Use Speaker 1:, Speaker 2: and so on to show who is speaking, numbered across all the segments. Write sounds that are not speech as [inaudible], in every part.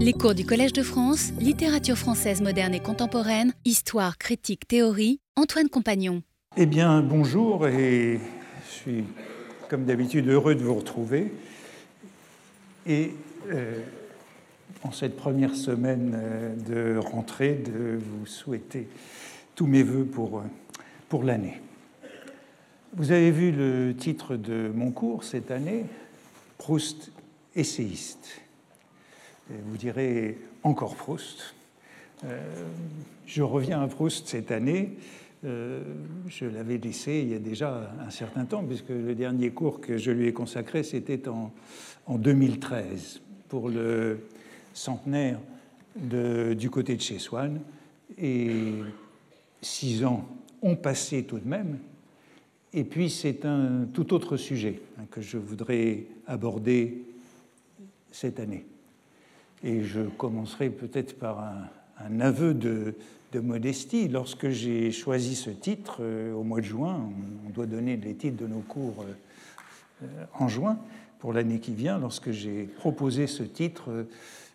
Speaker 1: Les cours du Collège de France, littérature française moderne et contemporaine, histoire, critique, théorie, Antoine Compagnon.
Speaker 2: Eh bien, bonjour et je suis comme d'habitude heureux de vous retrouver. Et euh, en cette première semaine euh, de rentrée, de vous souhaiter tous mes voeux pour, euh, pour l'année. Vous avez vu le titre de mon cours cette année, Proust essayiste vous direz encore Proust. Euh, je reviens à Proust cette année. Euh, je l'avais laissé il y a déjà un certain temps, puisque le dernier cours que je lui ai consacré, c'était en, en, 2013, pour le centenaire du côté de chez Swann. Et six ans ont passé tout de même. Et puis c'est un tout autre sujet hein, que je voudrais aborder cette année. Et je commencerai peut-être par un, aveu de, modestie. Lorsque j'ai choisi ce titre euh, au mois de juin, on, doit donner les titres de nos cours euh, en juin pour l'année qui vient, lorsque j'ai proposé ce titre,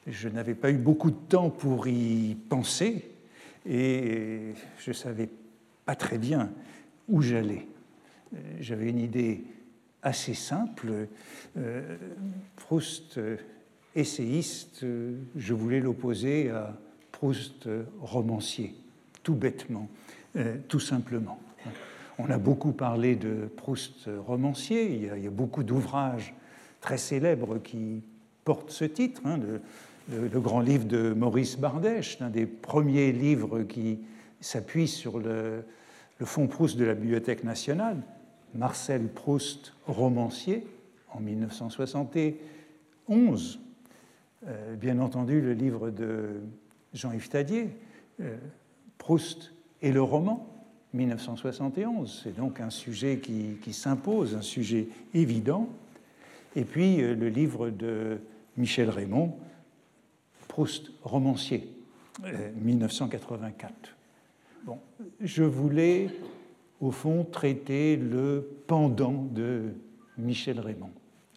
Speaker 2: je n'avais pas eu beaucoup de temps pour y penser et je ne savais pas très bien où j'allais. J'avais une idée assez simple. Euh, Proust essayiste, je voulais l'opposer à Proust romancier, tout bêtement, euh, tout simplement. On a beaucoup parlé de Proust romancier, il y a, beaucoup d'ouvrages très célèbres qui portent ce titre. Hein, le, grand livre de Maurice Bardèche, l'un des premiers livres qui s'appuie sur le, le fonds Proust de la Bibliothèque nationale, Marcel Proust romancier, en 1971. Euh, bien entendu le livre de Jean-Yves Tadier, euh, Proust et le roman, 1971. C'est donc un sujet qui, s'impose, un sujet évident. Et puis euh, le livre de Michel Raymond, Proust romancier, 1984. Bon, je voulais au fond traiter le pendant de Michel Raymond.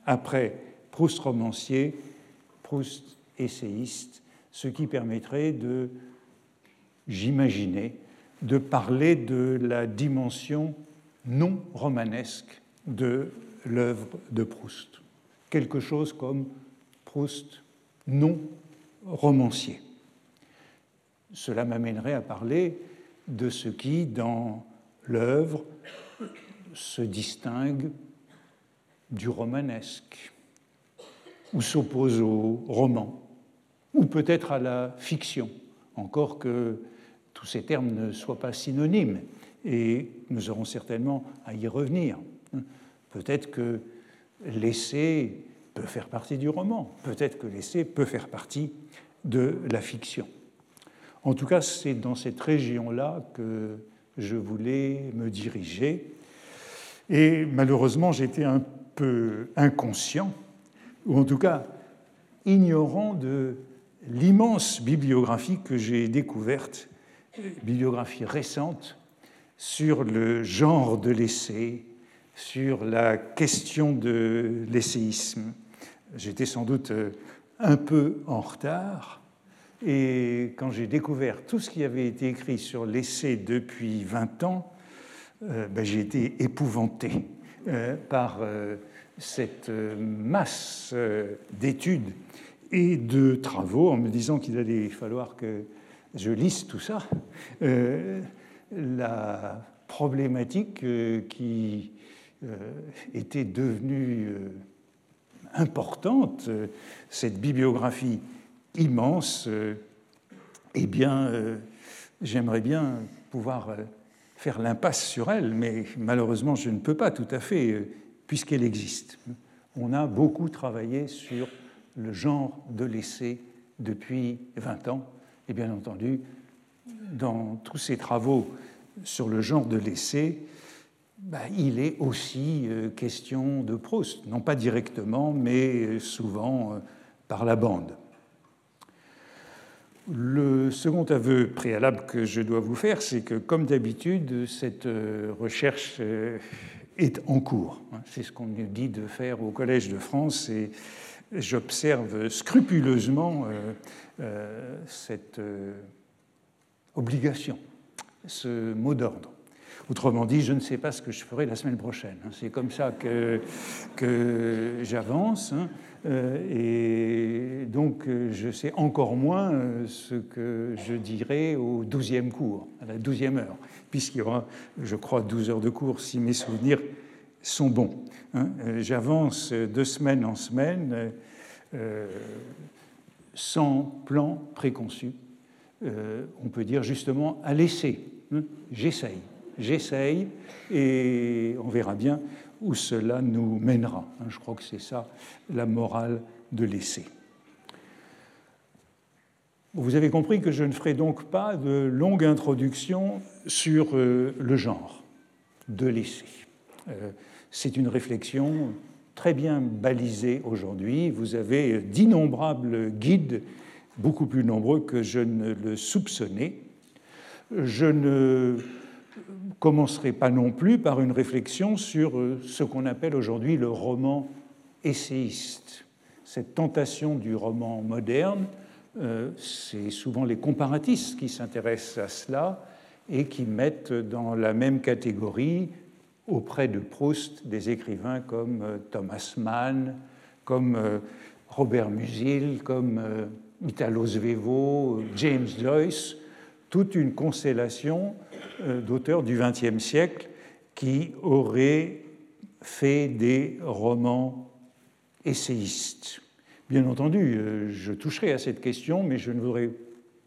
Speaker 2: Après Proust romancier, Proust essayiste, ce qui permettrait de, j'imaginais, de parler de la dimension non romanesque de l'œuvre de Proust. Quelque chose comme Proust non romancier. Cela m'amènerait à parler de ce qui, dans l'œuvre, se distingue du romanesque, ou s'oppose au roman, ou peut-être à la fiction, encore que tous ces termes ne soient pas synonymes, et nous aurons certainement à y revenir. Peut-être que l'essai peut faire partie du roman, peut-être que l'essai peut faire partie de la fiction. En tout cas, c'est dans cette région-là que je voulais me diriger. Et malheureusement, j'étais un peu inconscient ou en tout cas ignorant de l'immense bibliographie que j'ai découverte, bibliographie récente, sur le genre de l'essai, sur la question de l'essayisme. J'étais sans doute euh, un peu en retard, et quand j'ai découvert tout ce qui avait été écrit sur l'essai depuis 20 ans, euh, ben, j'ai été épouvanté euh, par cette euh, masse euh, d'études et de travaux en me disant qu'il allait falloir que je lise tout ça, euh, la problématique qui était devenue importante, cette bibliographie immense, eh bien, j'aimerais bien pouvoir faire l'impasse sur elle, mais malheureusement, je ne peux pas tout à fait puisqu'elle existe. On a beaucoup travaillé sur le genre de l'essai depuis 20 ans, et bien entendu, dans tous ces travaux sur le genre de l'essai, bah, il est aussi euh, question de Proust, non pas directement, mais souvent euh, par la bande. Le second aveu préalable que je dois vous faire, c'est que, comme d'habitude, cette euh, recherche est en cours. C'est ce qu'on nous dit de faire au Collège de France et j'observe scrupuleusement cette obligation, ce mot d'ordre. Autrement dit, je ne sais pas ce que je ferai la semaine prochaine. Hein. C'est comme ça que, que j'avance. Hein. Euh, et donc, euh, je sais encore moins euh, ce que je dirai au douzième cours, à la douzième heure, puisqu'il y aura, je crois, 12 heures de cours, si mes souvenirs sont bons. Hein. J'avance de semaine en semaine sans plan préconçu. on peut dire justement à l'essai. J'essaye j'essaye et on verra bien où cela nous mènera. Hein, je crois que c'est ça la morale de l'essai. Vous avez compris que je ne ferai donc pas de longue introduction sur euh, le genre de l'essai. Euh, c'est une réflexion très bien balisée aujourd'hui. Vous avez d'innombrables guides, beaucoup plus nombreux que je ne le soupçonnais. Je ne commencerai pas non plus par une réflexion sur euh, ce qu'on appelle aujourd'hui le roman essayiste. Cette tentation du roman moderne, euh, c'est souvent les comparatistes qui s'intéressent à cela et qui mettent dans la même catégorie auprès de Proust des écrivains comme euh, Thomas Mann, comme Robert Musil, comme Italo Svevo, James Joyce, toute une constellation d'auteurs du XXe siècle qui auraient fait des romans essayistes. Bien entendu, euh, je toucherai à cette question, mais je ne voudrais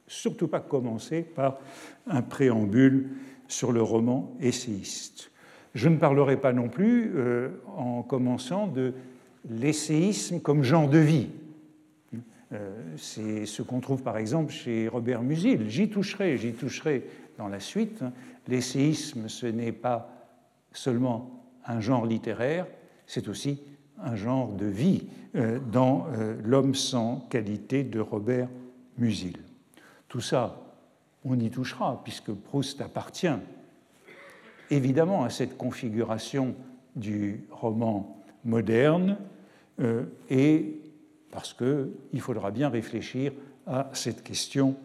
Speaker 2: surtout pas commencer par un préambule sur le roman essayiste. Je ne parlerai pas non plus, euh, en commençant, de l'essayisme comme genre de vie. C'est ce qu'on trouve par exemple chez Robert Musil. J'y toucherai, j'y toucherai dans la suite. L'essayisme, ce n'est pas seulement un genre littéraire, c'est aussi un genre de vie euh, dans euh, L'homme sans qualité de Robert Musil. Tout ça, on y touchera, puisque Proust appartient évidemment à cette configuration du roman moderne, euh, et parce qu'il faudra bien réfléchir à cette question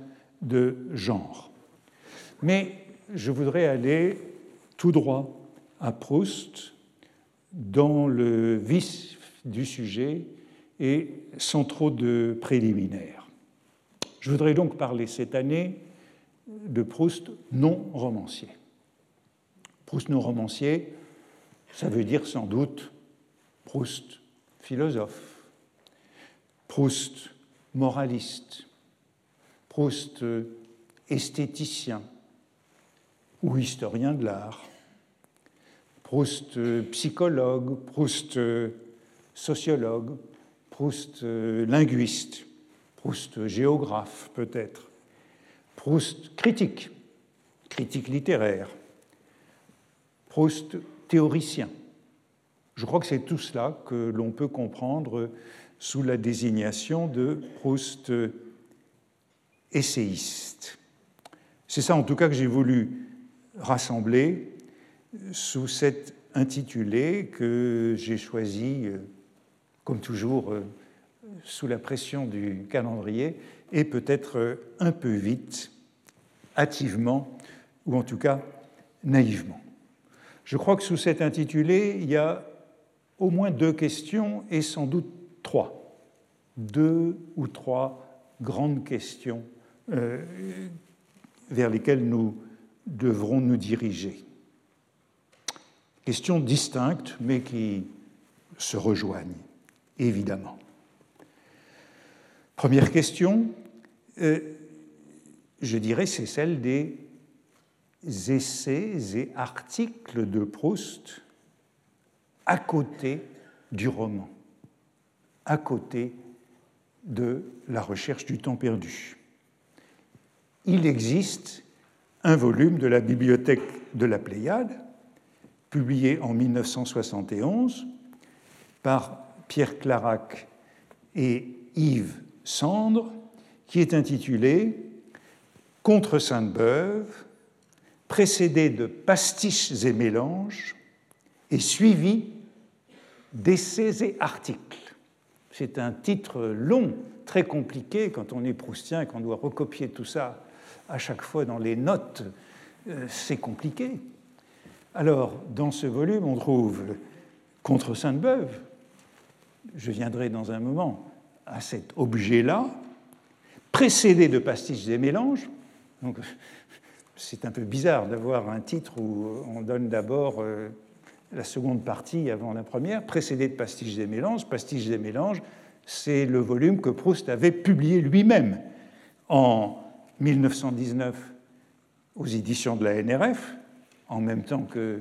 Speaker 2: de genre. Mais je voudrais aller tout droit à Proust dans le vice du sujet et sans trop de préliminaires. Je voudrais donc parler cette année de Proust non romancier. Proust non romancier, ça veut dire sans doute Proust philosophe, Proust moraliste, Proust esthéticien ou historien de l'art, Proust psychologue, Proust sociologue, Proust linguiste, Proust géographe peut-être, Proust critique, critique littéraire, Proust théoricien. Je crois que c'est tout cela que l'on peut comprendre sous la désignation de Proust essayiste. C'est ça en tout cas que j'ai voulu rassembler sous cet intitulé que j'ai choisi, euh, comme toujours, euh, sous la pression du calendrier, et peut-être euh, un peu vite, hâtivement, ou en tout cas naïvement. Je crois que sous cet intitulé, il y a au moins deux questions, et sans doute trois. Deux ou trois grandes questions vers lesquelles nous devrons nous diriger. Questions distinctes, mais qui se rejoignent, évidemment. Première question, euh, je dirais, c'est celle des essais et articles de Proust à côté du roman, à côté de la recherche du temps perdu il existe un volume de la bibliothèque de la Pléiade, publié en 1971 par Pierre Clarac et Yves Sandre, qui est intitulé Contre Sainte-Beuve, précédé de pastiches et mélanges et suivi d'essais et articles. C'est un titre long, très compliqué quand on est proustien et qu'on doit recopier tout ça à chaque fois dans les notes. Euh, c'est compliqué. Alors, dans ce volume, on trouve Contre Sainte-Beuve. Je viendrai dans un moment à cet objet-là, précédé de pastiches et mélanges. Donc, [laughs] c'est un peu bizarre d'avoir un titre où on donne d'abord euh, la seconde partie avant la première, précédé de Pastiches et mélanges. Pastiches et mélanges, c'est le volume que Proust avait publié lui-même en 1919 aux éditions de la NRF, en même temps que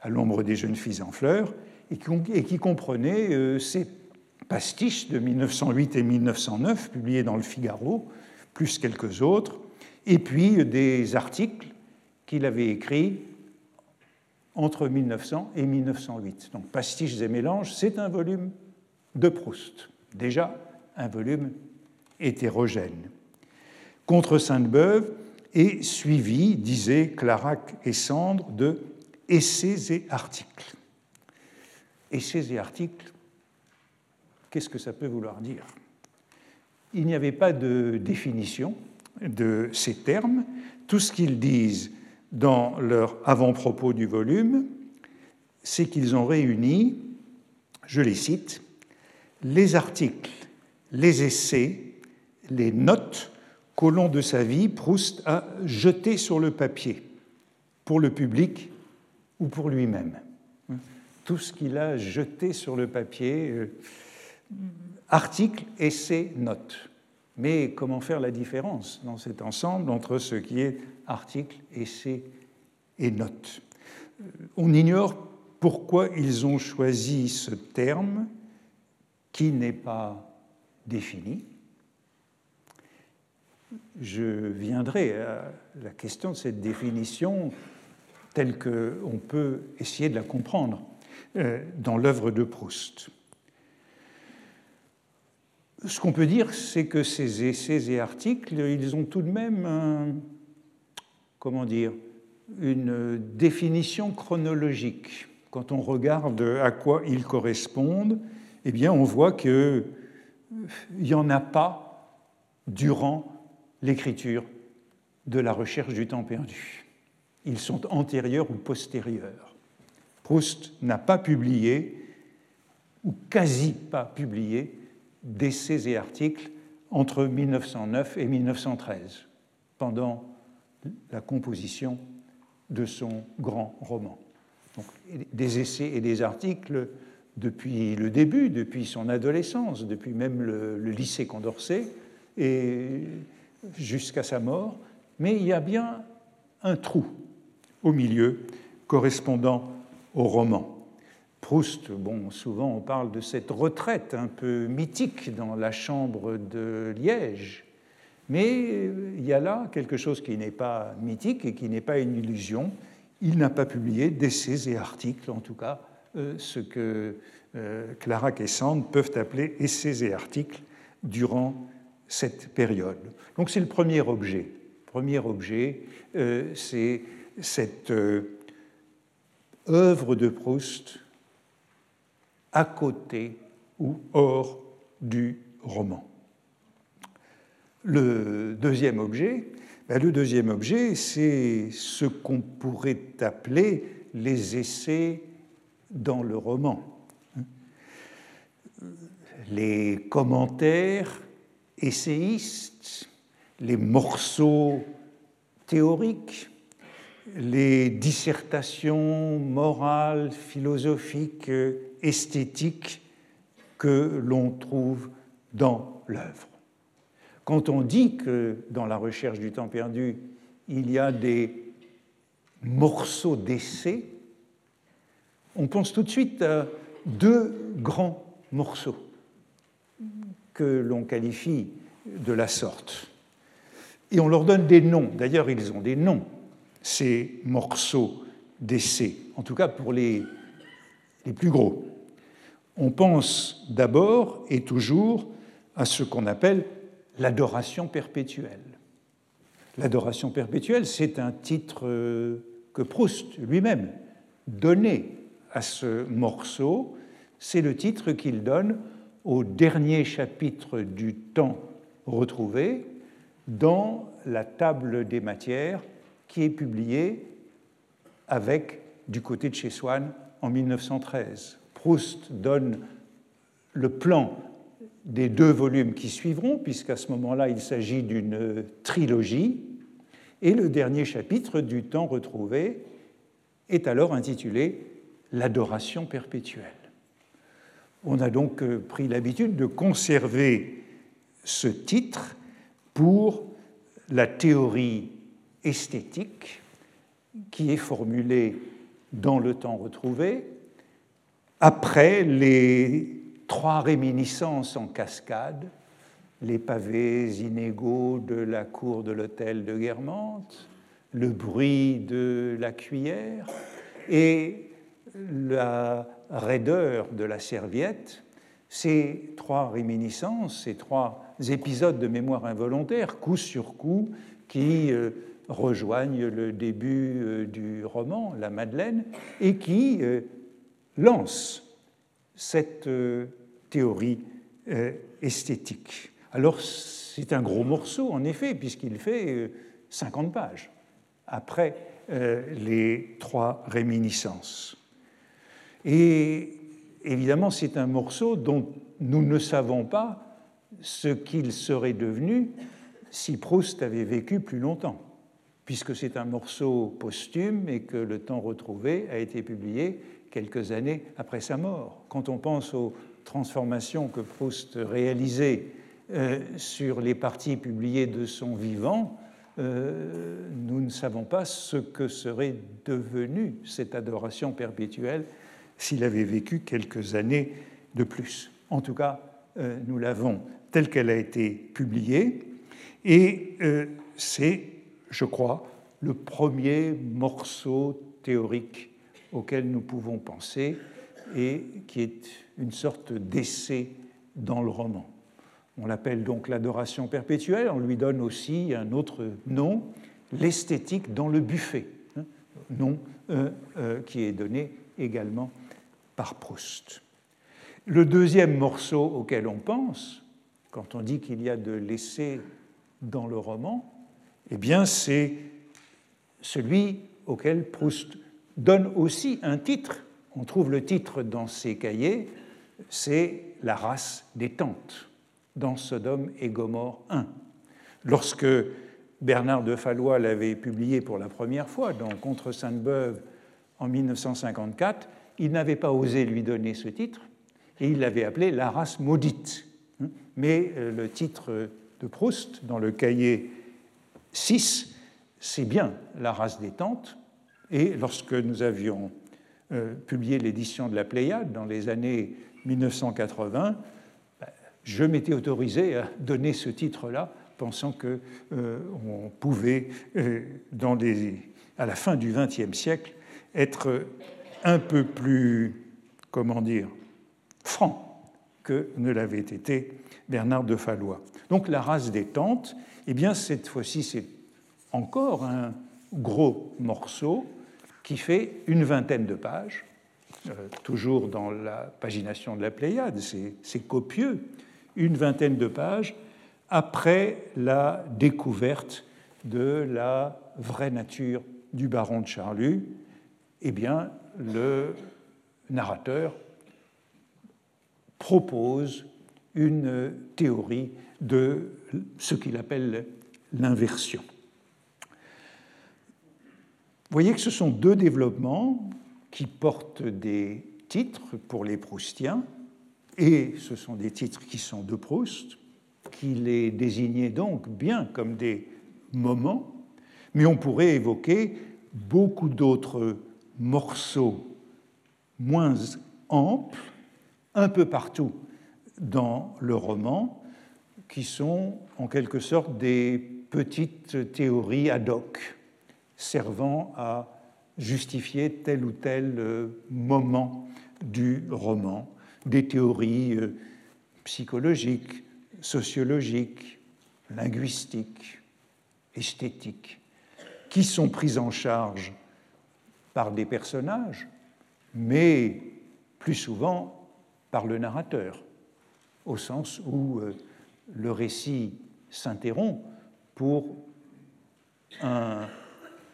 Speaker 2: À l'ombre des jeunes filles en fleurs, et qui, comprenait euh, ces pastiches de 1908 et 1909, publiés dans le Figaro, plus quelques autres, et puis des articles qu'il avait écrits entre 1900 et 1908. Donc Pastiches et mélanges, c'est un volume de Proust, déjà un volume hétérogène. Contre Sainte-Beuve est suivi, disaient Clarac et Sandre, de essais et articles. Essais et articles, qu'est-ce que ça peut vouloir dire? Il n'y avait pas de définition de ces termes. Tout ce qu'ils disent dans leur avant-propos du volume, c'est qu'ils ont réuni, je les cite, les articles, les essais, les notes qu'au long de sa vie, Proust a jetées sur le papier, pour le public ou pour lui-même. Tout ce qu'il a jeté sur le papier, euh, articles, essais, notes. Mais comment faire la différence dans cet ensemble entre ce qui est article, essai et note On ignore pourquoi ils ont choisi ce terme qui n'est pas défini. Je viendrai à la question de cette définition telle qu'on peut essayer de la comprendre euh, dans l'œuvre de Proust ce qu'on peut dire, c'est que ces essais et articles, ils ont tout de même comment dire, une définition chronologique. Quand on regarde à quoi ils correspondent, eh bien, on voit qu'il n'y en a pas durant l'écriture de la recherche du temps perdu. Ils sont antérieurs ou postérieurs. Proust n'a pas publié, ou quasi pas publié, d'essais et articles entre 1909 et 1913, pendant la composition de son grand roman. des essais et des articles depuis le début, depuis son adolescence, depuis même le, le lycée Condorcet, et jusqu'à sa mort, mais il y a bien un trou au milieu correspondant au roman. Proust, bon, souvent on parle de cette retraite un peu mythique dans la chambre de Liège, mais il y a là quelque chose qui n'est pas mythique et qui n'est pas une illusion. Il n'a pas publié d'essais et articles, en tout cas euh, ce que euh, Clara et Sand peuvent appeler essais et articles durant cette période. Donc c'est le premier objet. Premier objet, euh, c'est cette œuvre de Proust à côté ou hors du roman. Le deuxième objet, ben, le deuxième objet, c'est ce qu'on pourrait appeler les essais dans le roman. Les commentaires essayistes, les morceaux théoriques, les dissertations morales, philosophiques esthétique que l'on trouve dans l'œuvre. Quand on dit que dans la recherche du temps perdu, il y a des morceaux d'essai, on pense tout de suite à deux grands morceaux que l'on qualifie de la sorte. Et on leur donne des noms. D'ailleurs, ils ont des noms, ces morceaux d'essai, en tout cas pour les, les plus gros on pense d'abord et toujours à ce qu'on appelle l'adoration perpétuelle. L'adoration perpétuelle, c'est un titre que Proust lui-même donnait à ce morceau. C'est le titre qu'il donne au dernier chapitre du temps retrouvé dans la table des matières qui est publiée avec du côté de chez Swann en 1913. Proust donne le plan des deux volumes qui suivront, puisqu'à ce moment-là, il s'agit d'une trilogie, et le dernier chapitre du temps retrouvé est alors intitulé L'adoration perpétuelle. On a donc euh, pris l'habitude de conserver ce titre pour la théorie esthétique qui est formulée dans le temps retrouvé après les trois réminiscences en cascade, les pavés inégaux de la cour de l'hôtel de Guermantes, le bruit de la cuillère et la raideur de la serviette, ces trois réminiscences, ces trois épisodes de mémoire involontaire, coup sur coup, qui euh, rejoignent le début euh, du roman, La Madeleine, et qui euh, lancent cette théorie esthétique. Alors c'est un gros morceau, en effet, puisqu'il fait 50 pages après les trois réminiscences. Et évidemment, c'est un morceau dont nous ne savons pas ce qu'il serait devenu si Proust avait vécu plus longtemps, puisque c'est un morceau posthume et que le temps retrouvé a été publié quelques années après sa mort. Quand on pense aux transformations que Proust réalisait euh, sur les parties publiées de son vivant, euh, nous ne savons pas ce que serait devenue cette adoration perpétuelle s'il avait vécu quelques années de plus. En tout cas, euh, nous l'avons telle qu'elle a été publiée, et c'est, je crois, le premier morceau théorique auquel nous pouvons penser et qui est une sorte d'essai dans le roman. On l'appelle donc l'adoration perpétuelle, on lui donne aussi un autre nom, l'esthétique dans le buffet, nom euh, qui est donné également par Proust. Le deuxième morceau auquel on pense, quand on dit qu'il y a de l'essai dans le roman, eh bien c'est celui auquel Proust donne aussi un titre. On trouve le titre dans ses cahiers, c'est La race des tantes, dans Sodome et Gomorre 1. Lorsque Bernard de Fallois l'avait publié pour la première fois dans Contre Sainte-Beuve en 1954, il n'avait pas osé lui donner ce titre et il l'avait appelé La race maudite. Mais euh, le titre de Proust, dans le cahier 6, c'est bien La race des tantes. Et lorsque nous avions euh, publié l'édition de la Pléiade dans les années 1980, bah, je m'étais autorisé à donner ce titre-là, pensant qu'on euh, pouvait, dans à la fin du XXe siècle, être un peu plus, comment dire, franc que ne l'avait été Bernard de Fallois. Donc la race des tantes, eh bien cette fois-ci c'est encore un gros morceau qui fait une vingtaine de pages, euh, toujours dans la pagination de la Pléiade, c'est copieux, une vingtaine de pages après la découverte de la vraie nature du baron de Charlus, eh bien, le narrateur propose une théorie de ce qu'il appelle l'inversion. Vous voyez que ce sont deux développements qui portent des titres pour les Proustiens, et ce sont des titres qui sont de Proust, qui les désignaient donc bien comme des moments, mais on pourrait évoquer beaucoup d'autres morceaux moins amples, un peu partout dans le roman, qui sont en quelque sorte des petites théories ad hoc servant à justifier tel ou tel euh, moment du roman, des théories euh, psychologiques, sociologiques, linguistiques, esthétiques, qui sont prises en charge par des personnages, mais plus souvent par le narrateur. au sens où euh, le récit s'interrompt pour un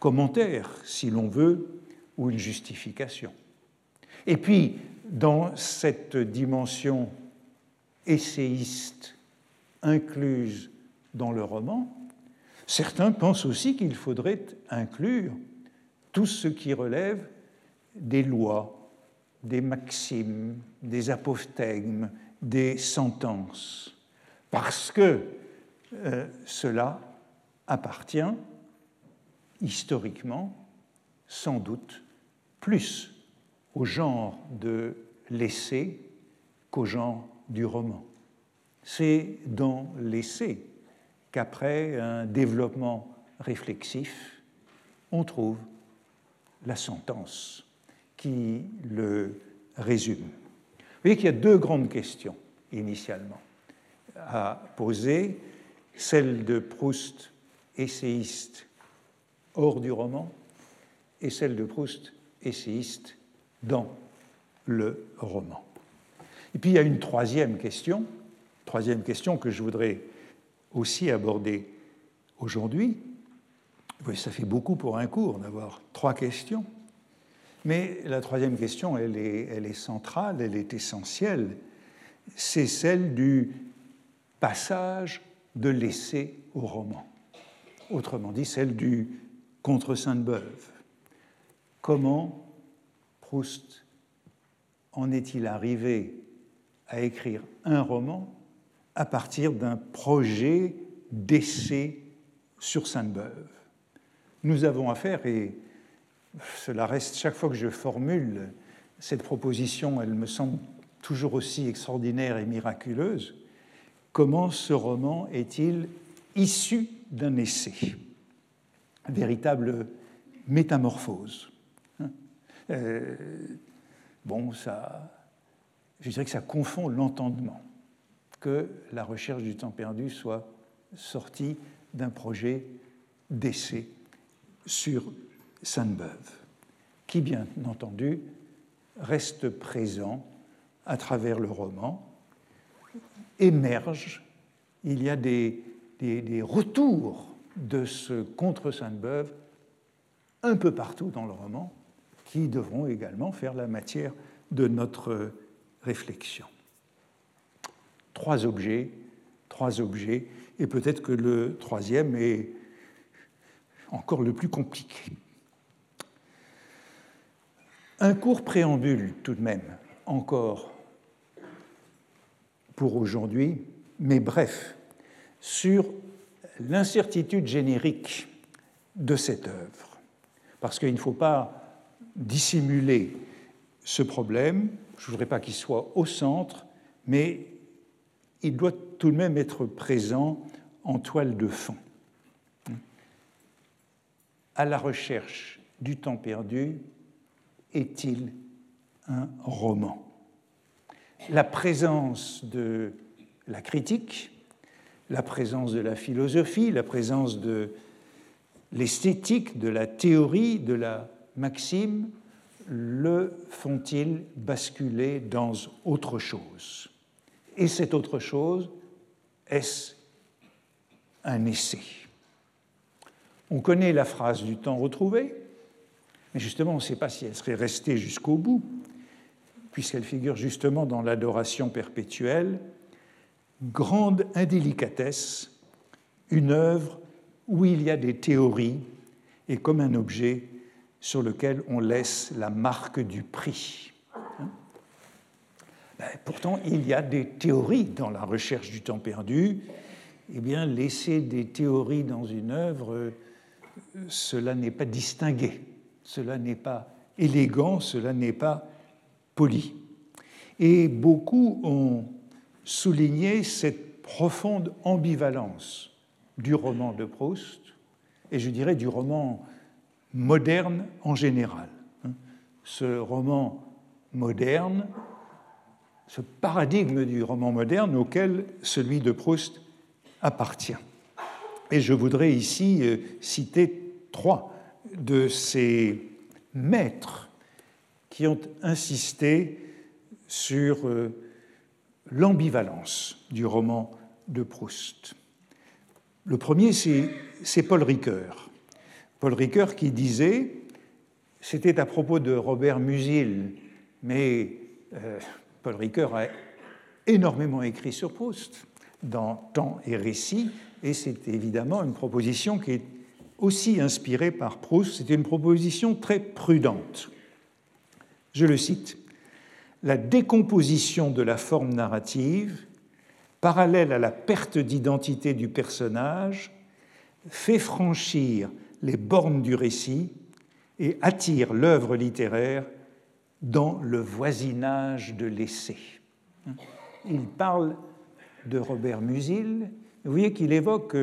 Speaker 2: commentaire, si l'on veut, ou une justification. Et puis, dans cette dimension essayiste incluse dans le roman, certains pensent aussi qu'il faudrait inclure tout ce qui relève des lois, des maximes, des apophthegmes, des sentences, parce que euh, cela appartient historiquement sans doute plus au genre de l'essai qu'au genre du roman. C'est dans l'essai qu'après un développement réflexif, on trouve la sentence qui le résume. Vous voyez qu'il y a deux grandes questions initialement à poser, celle de Proust, essayiste hors du roman, et celle de Proust, essayiste dans le roman. Et puis il y a une troisième question, troisième question que je voudrais aussi aborder aujourd'hui. Ça fait beaucoup pour un cours d'avoir trois questions. Mais la troisième question, elle est, elle est centrale, elle est essentielle. C'est celle du passage de l'essai au roman. Autrement dit, celle du contre Sainte-Beuve. Comment Proust en est-il arrivé à écrire un roman à partir d'un projet d'essai sur Sainte-Beuve? Nous avons affaire, et cela reste chaque fois que je formule cette proposition, elle me semble toujours aussi extraordinaire et miraculeuse, comment ce roman est-il issu d'un essai? Véritable métamorphose. Euh, bon, ça, je dirais que ça confond l'entendement que la recherche du temps perdu soit sortie d'un projet d'essai sur Sainte-Beuve, qui bien entendu reste présent à travers le roman, émerge, il y a des, retours de ce contre Sainte-Beuve un peu partout dans le roman, qui devront également faire la matière de notre réflexion. Trois objets, trois objets, et peut-être que le troisième est encore le plus compliqué. Un court préambule tout de même, encore pour aujourd'hui, mais bref, sur l'incertitude générique de cette œuvre. Parce qu'il ne faut pas dissimuler ce problème, je ne voudrais pas qu'il soit au centre, mais il doit tout de même être présent en toile de fond. À la recherche du temps perdu, est-il un roman? La présence de la critique, la présence de la philosophie, la présence de l'esthétique, de la théorie, de la maxime, le font-ils basculer dans autre chose? Et cette autre chose, est-ce un essai? On connaît la phrase du temps retrouvé, mais justement, on ne sait pas si elle serait restée jusqu'au bout, puisqu'elle figure justement dans l'adoration perpétuelle. Grande indélicatesse, une œuvre où il y a des théories et comme un objet sur lequel on laisse la marque du prix. Ben, pourtant, il y a des théories dans la recherche du temps perdu. Eh bien, laisser des théories dans une œuvre, cela n'est pas distingué cela n'est pas élégant, cela n'est pas poli. Et beaucoup ont souligné cette profonde ambivalence du roman de Proust, et je dirais du roman moderne en général. Ce roman moderne, ce paradigme du roman moderne auquel celui de Proust appartient. Et je voudrais ici euh, citer trois de ces maîtres qui ont insisté sur euh, l'ambivalence du roman de Proust. Le premier, c'est Paul Ricoeur. Paul Ricoeur qui disait, c'était à propos de Robert Musil, mais euh, Paul Ricoeur a énormément écrit sur Proust dans Temps et Récit, et c'est évidemment une proposition qui est aussi inspirée par Proust. C'est une proposition très prudente. Je le cite La décomposition de la forme narrative, parallèle à la perte d'identité du personnage, fait franchir les bornes du récit et attire l'œuvre littéraire dans le voisinage de l'essai. Il parle de Robert Musil. Vous voyez qu'il évoque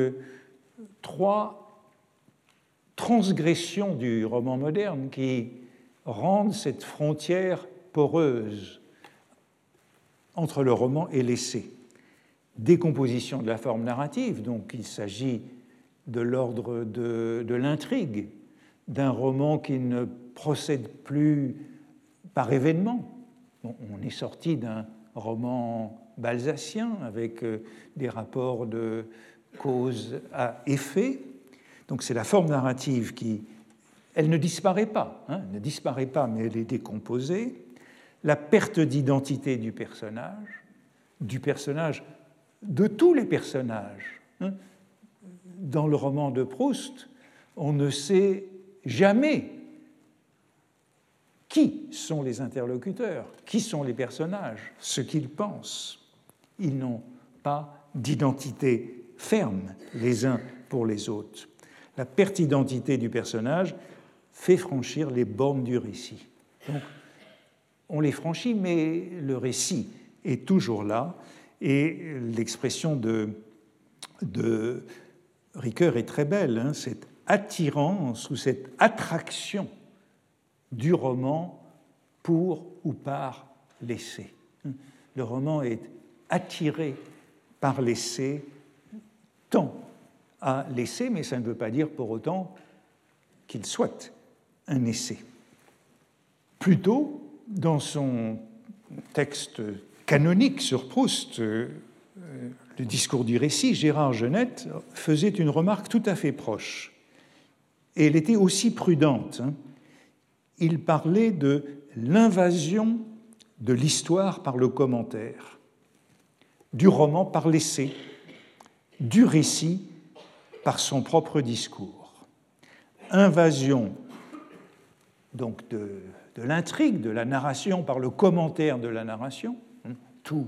Speaker 2: trois transgressions du roman moderne qui rendent cette frontière poreuse entre le roman et l'essai. Décomposition de la forme narrative, donc il s'agit de l'ordre de, l'intrigue, d'un roman qui ne procède plus par événement. on est sorti d'un roman balsacien avec euh, des rapports de cause à effet. Donc c'est la forme narrative qui, elle ne disparaît pas, hein, ne disparaît pas, mais elle est décomposée. La perte d'identité du personnage, du personnage, de tous les personnages. Hein. Dans le roman de Proust, on ne sait jamais qui sont les interlocuteurs, qui sont les personnages, ce qu'ils pensent. Ils n'ont pas d'identité ferme les uns pour les autres. La perte d'identité du personnage fait franchir les bornes du récit. On les franchit, mais le récit est toujours là, et l'expression de, Ricoeur est très belle, hein, cette attirance ou cette attraction du roman pour ou par l'essai. Le roman est attiré par l'essai, tant à l'essai, mais ça ne veut pas dire pour autant qu'il soit un essai. Plutôt, dans son texte canonique sur Proust, euh, le discours du récit, Gérard Genette faisait une remarque tout à fait proche. Et elle était aussi prudente. Hein il parlait de l'invasion de l'histoire par le commentaire, du roman par l'essai, du récit par son propre discours. Invasion donc de, l'intrigue, de la narration par le commentaire de la narration. Tout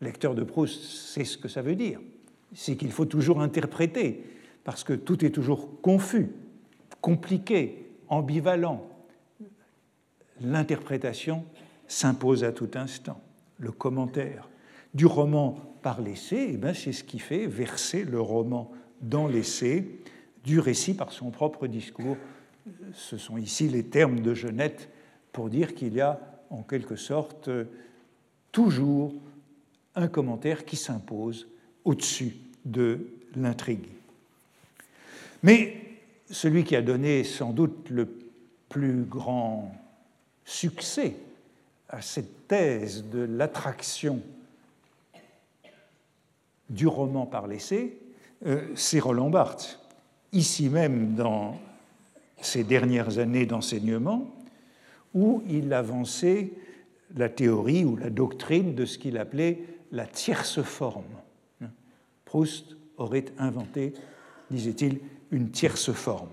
Speaker 2: lecteur de Proust sait ce que ça veut dire. C'est qu'il faut toujours interpréter, parce que tout est toujours confus, compliqué, ambivalent, l'interprétation s'impose à tout instant. Le commentaire du roman par l'essai, eh ben, c'est ce qui fait verser le roman dans l'essai, du récit par son propre discours. Ce sont ici les termes de Genette pour dire qu'il y a en quelque sorte toujours un commentaire qui s'impose au-dessus de l'intrigue. Mais celui qui a donné sans doute le plus grand succès à cette thèse de l'attraction du roman par l'essai, euh, c'est Roland Barthes. Ici même, dans ses dernières années d'enseignement, où il avançait la théorie ou la doctrine de ce qu'il appelait la tierce forme. Proust aurait inventé, disait-il, une tierce forme.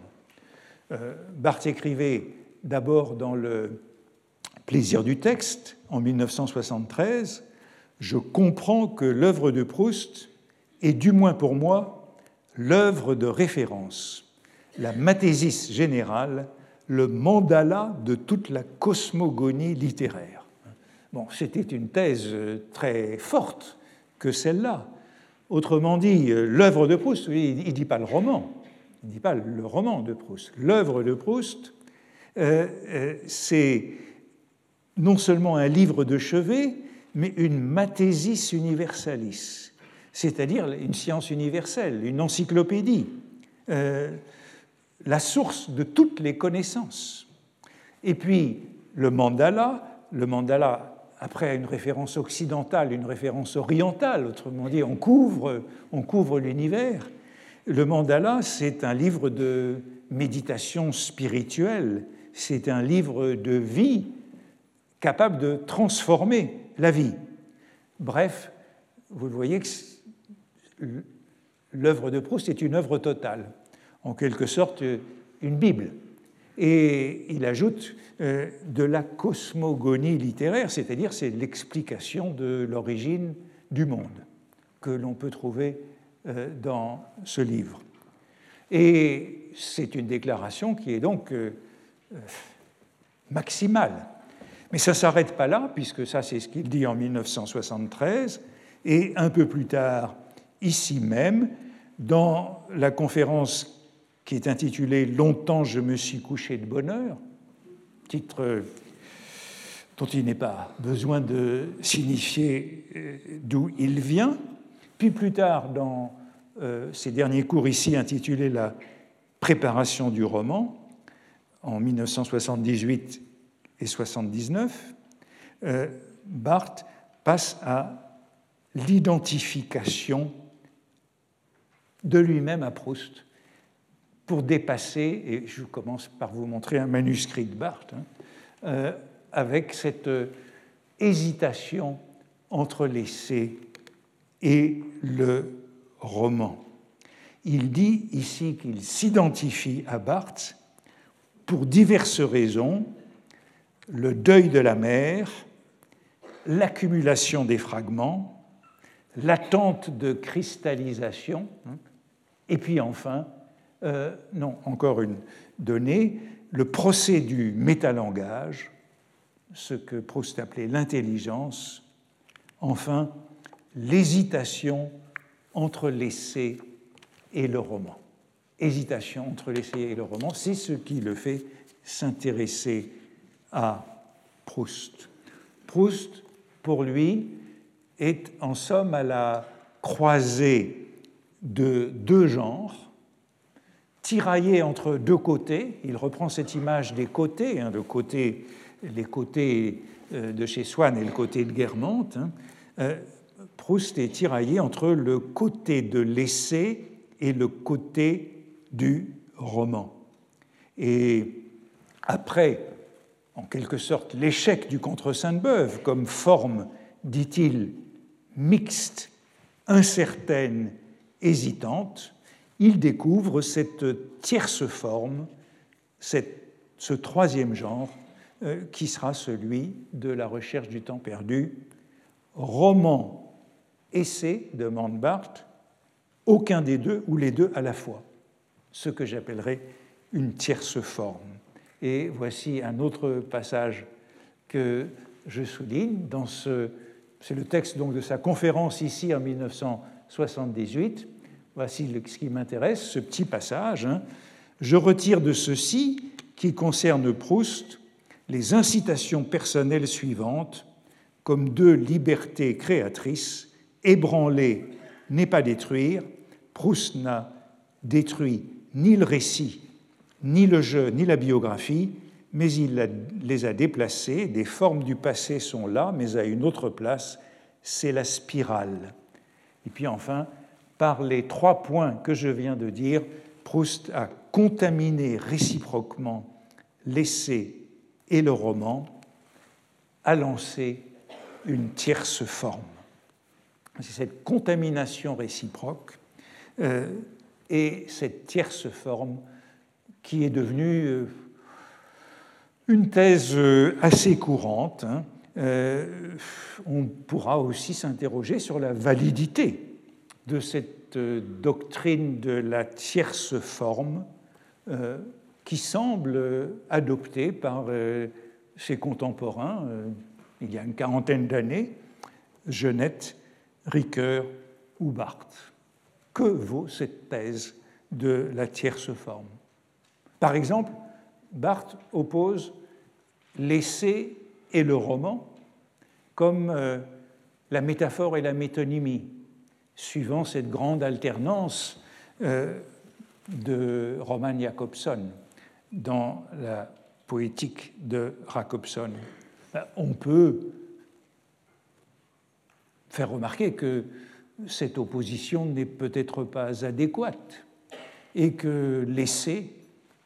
Speaker 2: Euh, Barthes écrivait d'abord dans le Plaisir du texte, en 1973, je comprends que l'œuvre de Proust est, du moins pour moi, l'œuvre de référence, la mathésis générale, le mandala de toute la cosmogonie littéraire. Bon, c'était une thèse très forte que celle-là. Autrement dit, l'œuvre de Proust, il ne dit pas le roman, il dit pas le roman de Proust. L'œuvre de Proust, euh, euh, c'est non seulement un livre de chevet, mais une mathésis universalis, c'est-à-dire une science universelle, une encyclopédie, euh, la source de toutes les connaissances. Et puis le mandala, le mandala après une référence occidentale, une référence orientale, autrement dit, on couvre, on couvre l'univers. Le mandala, c'est un livre de méditation spirituelle, c'est un livre de vie capable de transformer la vie. Bref, vous voyez que l'œuvre de Proust est une œuvre totale, en quelque sorte une Bible. Et il ajoute euh, de la cosmogonie littéraire, c'est-à-dire c'est l'explication de l'origine du monde que l'on peut trouver euh, dans ce livre. Et c'est une déclaration qui est donc euh, maximale. Mais ça ne s'arrête pas là, puisque ça c'est ce qu'il dit en 1973, et un peu plus tard, ici même, dans la conférence qui est intitulée Longtemps je me suis couché de bonheur, titre dont il n'est pas besoin de signifier euh, d'où il vient. Puis plus tard, dans euh, ses derniers cours ici intitulés La préparation du roman, en 1978 et 79, euh, Barthes passe à l'identification de lui-même à Proust pour dépasser, et je commence par vous montrer un manuscrit de Barthes, hein, euh, avec cette euh, hésitation entre l'essai et le roman. Il dit ici qu'il s'identifie à Barthes pour diverses raisons, le deuil de la mère, l'accumulation des fragments, l'attente de cristallisation, hein, et puis enfin euh, non, encore une donnée, le procès du métalangage, ce que Proust appelait l'intelligence, enfin l'hésitation entre l'essai et le roman. Hésitation entre l'essai et le roman, c'est ce qui le fait s'intéresser à Proust. Proust, pour lui, est en somme à la croisée de deux genres, tiraillé entre deux côtés. Il reprend cette image des côtés, hein, côté, les côtés euh, de chez Swann et le côté de Guermantes. Hein. Euh, Proust est tiraillé entre le côté de l'essai et le côté du roman. Et après, en quelque sorte, l'échec du contre Sainte-Beuve comme forme, dit-il, mixte, incertaine, hésitante, il découvre cette tierce forme, ce troisième genre, euh, qui sera celui de la recherche du temps perdu. Roman, essai, demande Barthes, aucun des deux ou les deux à la fois, ce que j'appellerais une tierce forme. Et voici un autre passage que je souligne dans ce, c'est le texte donc de sa conférence ici en 1978. Voici ce qui m'intéresse, ce petit passage. Hein. Je retire de ceci, qui concerne Proust, les incitations personnelles suivantes, comme deux libertés créatrices, ébranler n'est pas détruire, Proust n'a détruit ni le récit, ni le jeu, ni la biographie, mais il les a déplacées, des formes du passé sont là, mais à une autre place, c'est la spirale. Et puis enfin, par les trois points que je viens de dire, Proust a contaminé réciproquement l'essai et le roman, a lancé une tierce forme. C'est cette contamination réciproque euh, et cette tierce forme qui est devenue euh, une thèse euh, assez courante. Hein. on pourra aussi s'interroger sur la validité de cette euh, doctrine de la tierce forme euh, qui semble adoptée par euh, ses contemporains il y a une quarantaine d'années, Genette, Ricoeur ou Barthes. Que vaut cette thèse de la tierce forme? Par exemple, Barthes oppose l'essai et le roman comme la métaphore et la métonymie, suivant cette grande alternance euh, de Roman Jacobson dans la poétique de Jacobson. On peut faire remarquer que cette opposition n'est peut-être pas adéquate et que l'essai,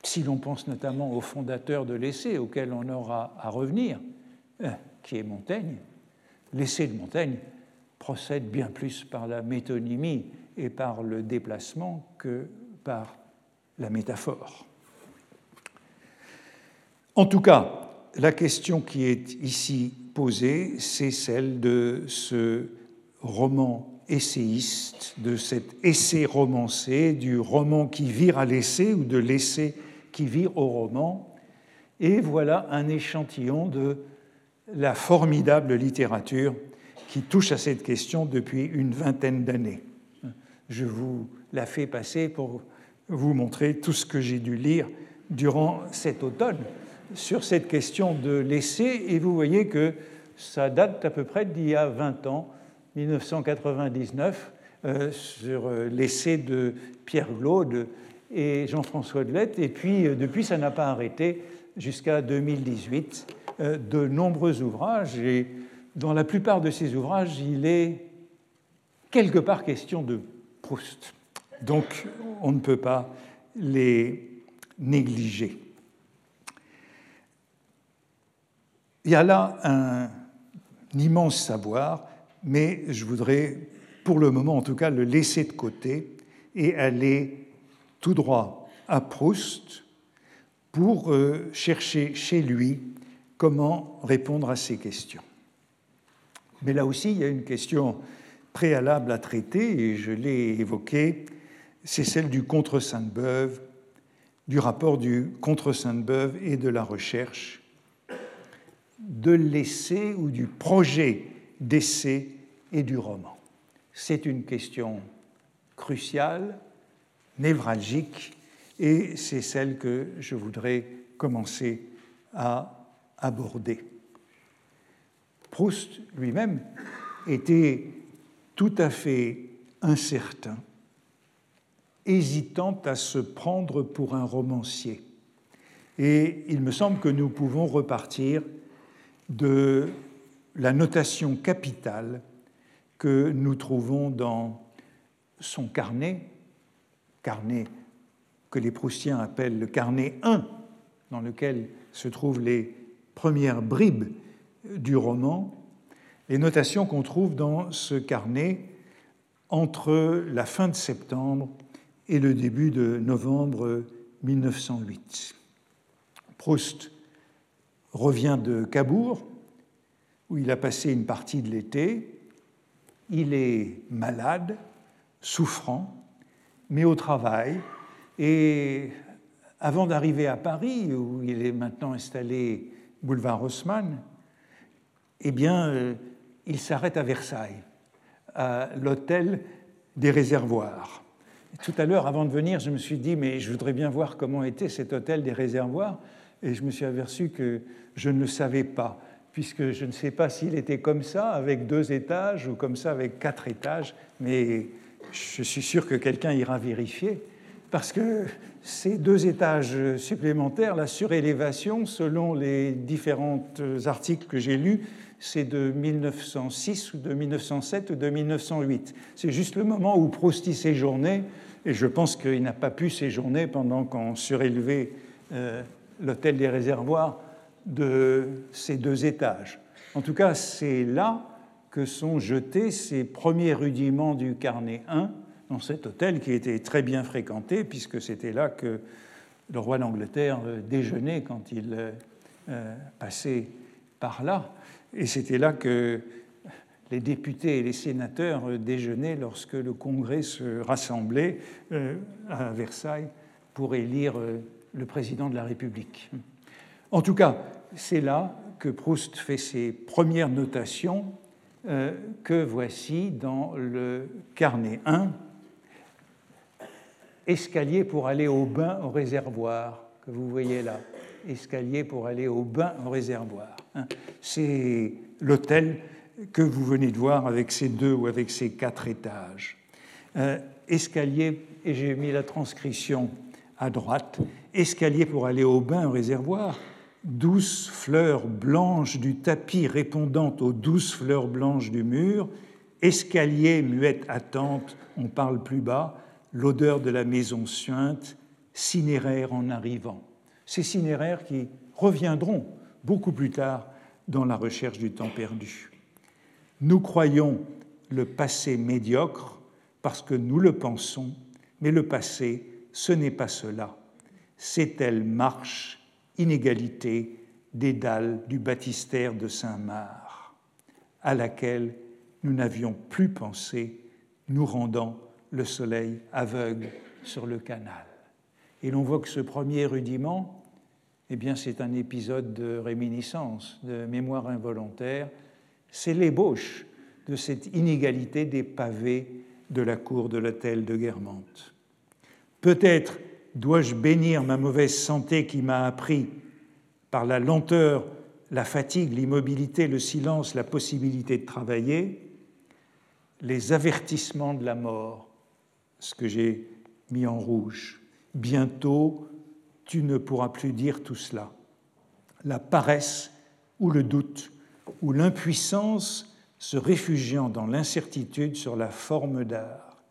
Speaker 2: si l'on pense notamment au fondateur de l'essai, auquel on aura à revenir, euh, qui est Montaigne, l'essai de Montaigne procède bien plus par la métonymie et par le déplacement que par la métaphore. En tout cas, la question qui est ici posée, c'est celle de ce roman essayiste, de cet essai romancé, du roman qui vire à l'essai ou de l'essai qui vire au roman. Et voilà un échantillon de la formidable littérature qui touche à cette question depuis une vingtaine d'années. Je vous la fais passer pour vous montrer tout ce que j'ai dû lire durant cet automne sur cette question de l'essai, et vous voyez que ça date à peu près d'il y a 20 ans, 1999, euh, sur euh, l'essai de Pierre Glaude et Jean-François Delette, et puis euh, depuis ça n'a pas arrêté jusqu'à 2018, de nombreux ouvrages, dans la plupart de ces ouvrages, il est quelque part question de Proust. Donc on ne peut pas les négliger. Il y a là un, immense savoir, mais je voudrais, pour le moment en tout cas, le laisser de côté et aller tout droit à Proust pour euh, chercher chez lui comment répondre à ces questions. Mais là aussi, il y a une question préalable à traiter, et je l'ai évoquée, c'est celle du contre Sainte-Beuve, du rapport du contre Sainte-Beuve et de la recherche de l'essai ou du projet d'essai et du roman. C'est une question cruciale, névralgique, et c'est celle que je voudrais commencer à aborder. Proust lui-même était tout à fait incertain, hésitant à se prendre pour un romancier. Et il me semble que nous pouvons repartir de la notation capitale que nous trouvons dans son carnet, carnet que les Proustiens appellent le carnet 1, dans lequel se trouvent les premières bribes du roman, les notations qu'on trouve dans ce carnet entre la fin de septembre et le début de novembre 1908. Proust revient de Cabourg, où il a passé une partie de l'été. Il est malade, souffrant, mais au travail. Et avant d'arriver à Paris, où il est maintenant installé boulevard Haussmann, eh bien, euh, il s'arrête à Versailles, à l'hôtel des réservoirs. Tout à l'heure, avant de venir, je me suis dit, mais je voudrais bien voir comment était cet hôtel des réservoirs, et je me suis aperçu que je ne le savais pas, puisque je ne sais pas s'il était comme ça, avec deux étages, ou comme ça, avec quatre étages, mais je suis sûr que quelqu'un ira vérifier, parce que ces deux étages supplémentaires, la surélévation, selon les différents articles que j'ai lus, c'est de 1906 ou de 1907 ou de 1908. C'est juste le moment où Proust séjournait, et je pense qu'il n'a pas pu séjourner pendant qu'on surélevait euh, l'hôtel des réservoirs de ces deux étages. En tout cas, c'est là que sont jetés ces premiers rudiments du carnet 1 dans cet hôtel qui était très bien fréquenté, puisque c'était là que le roi d'Angleterre déjeunait quand il euh, passait par là. Et c'était là que les députés et les sénateurs déjeunaient lorsque le Congrès se rassemblait euh, à Versailles pour élire euh, le président de la République. En tout cas, c'est là que Proust fait ses premières notations euh, que voici dans le carnet 1, escalier pour aller au bain au réservoir, que vous voyez là, escalier pour aller au bain au réservoir. Hein. C'est l'hôtel que vous venez de voir avec ses deux ou avec ses quatre étages. Euh, escalier, et j'ai mis la transcription à droite, escalier pour aller au bain au réservoir, douces fleurs blanches du tapis répondant aux douces fleurs blanches du mur, Escalier, muette attente, on parle plus bas, l'odeur de la maison suinte, cinéraire en arrivant. Ces cinéraires qui reviendront beaucoup plus tard dans la recherche du temps perdu. Nous croyons le passé médiocre parce que nous le pensons, mais le passé, ce n'est pas cela. C'est elle marche, inégalité, des dalles du baptistère de Saint-Marc, à laquelle nous n'avions plus pensé, nous rendant le soleil aveugle sur le canal. Et l'on voit que ce premier rudiment, eh bien, c'est un épisode de réminiscence, de mémoire involontaire. C'est l'ébauche de cette inégalité des pavés de la cour de l'hôtel de Guermantes. Peut-être dois-je bénir ma mauvaise santé qui m'a appris, par la lenteur, la fatigue, l'immobilité, le silence, la possibilité de travailler, les avertissements de la mort, ce que j'ai mis en rouge. Bientôt, tu ne pourras plus dire tout cela. La paresse ou le doute ou l'impuissance se réfugiant dans l'incertitude sur la forme d'art.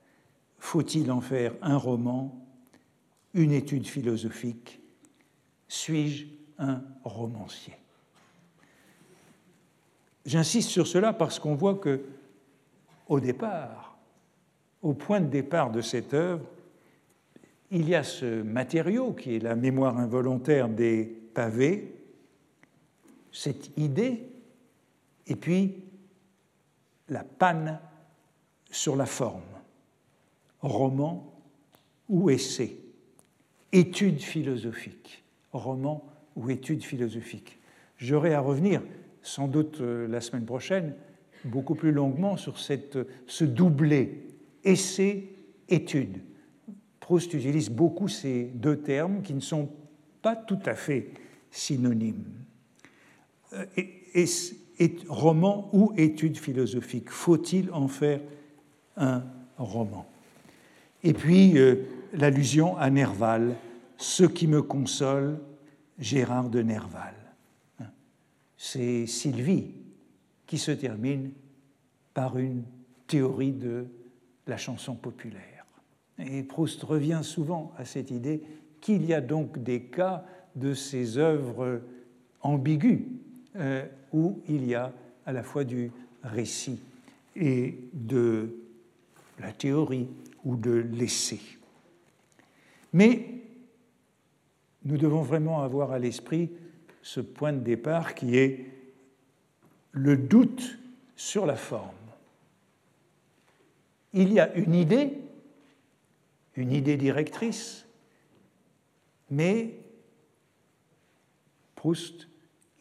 Speaker 2: Faut-il en faire un roman, une étude philosophique? Suis-je un romancier? J'insiste sur cela parce qu'on voit que, au départ, au point de départ de cette œuvre, il y a ce matériau qui est la mémoire involontaire des pavés, cette idée, et puis la panne sur la forme, roman ou essai, étude philosophique, roman ou étude philosophique. J'aurai à revenir, sans doute euh, la semaine prochaine, beaucoup plus longuement sur cette, ce doublé. Essai-étude Proust utilise beaucoup ces deux termes qui ne sont pas tout à fait synonymes. Euh, roman ou étude philosophique, faut-il en faire un roman? Et puis euh, l'allusion à Nerval, ce qui me console, Gérard de Nerval. C'est Sylvie qui se termine par une théorie de la chanson populaire. Et Proust revient souvent à cette idée qu'il y a donc des cas de ces œuvres ambiguës euh, où il y a à la fois du récit et de la théorie ou de l'essai. Mais nous devons vraiment avoir à l'esprit ce point de départ qui est le doute sur la forme. Il y a une idée une idée directrice, mais Proust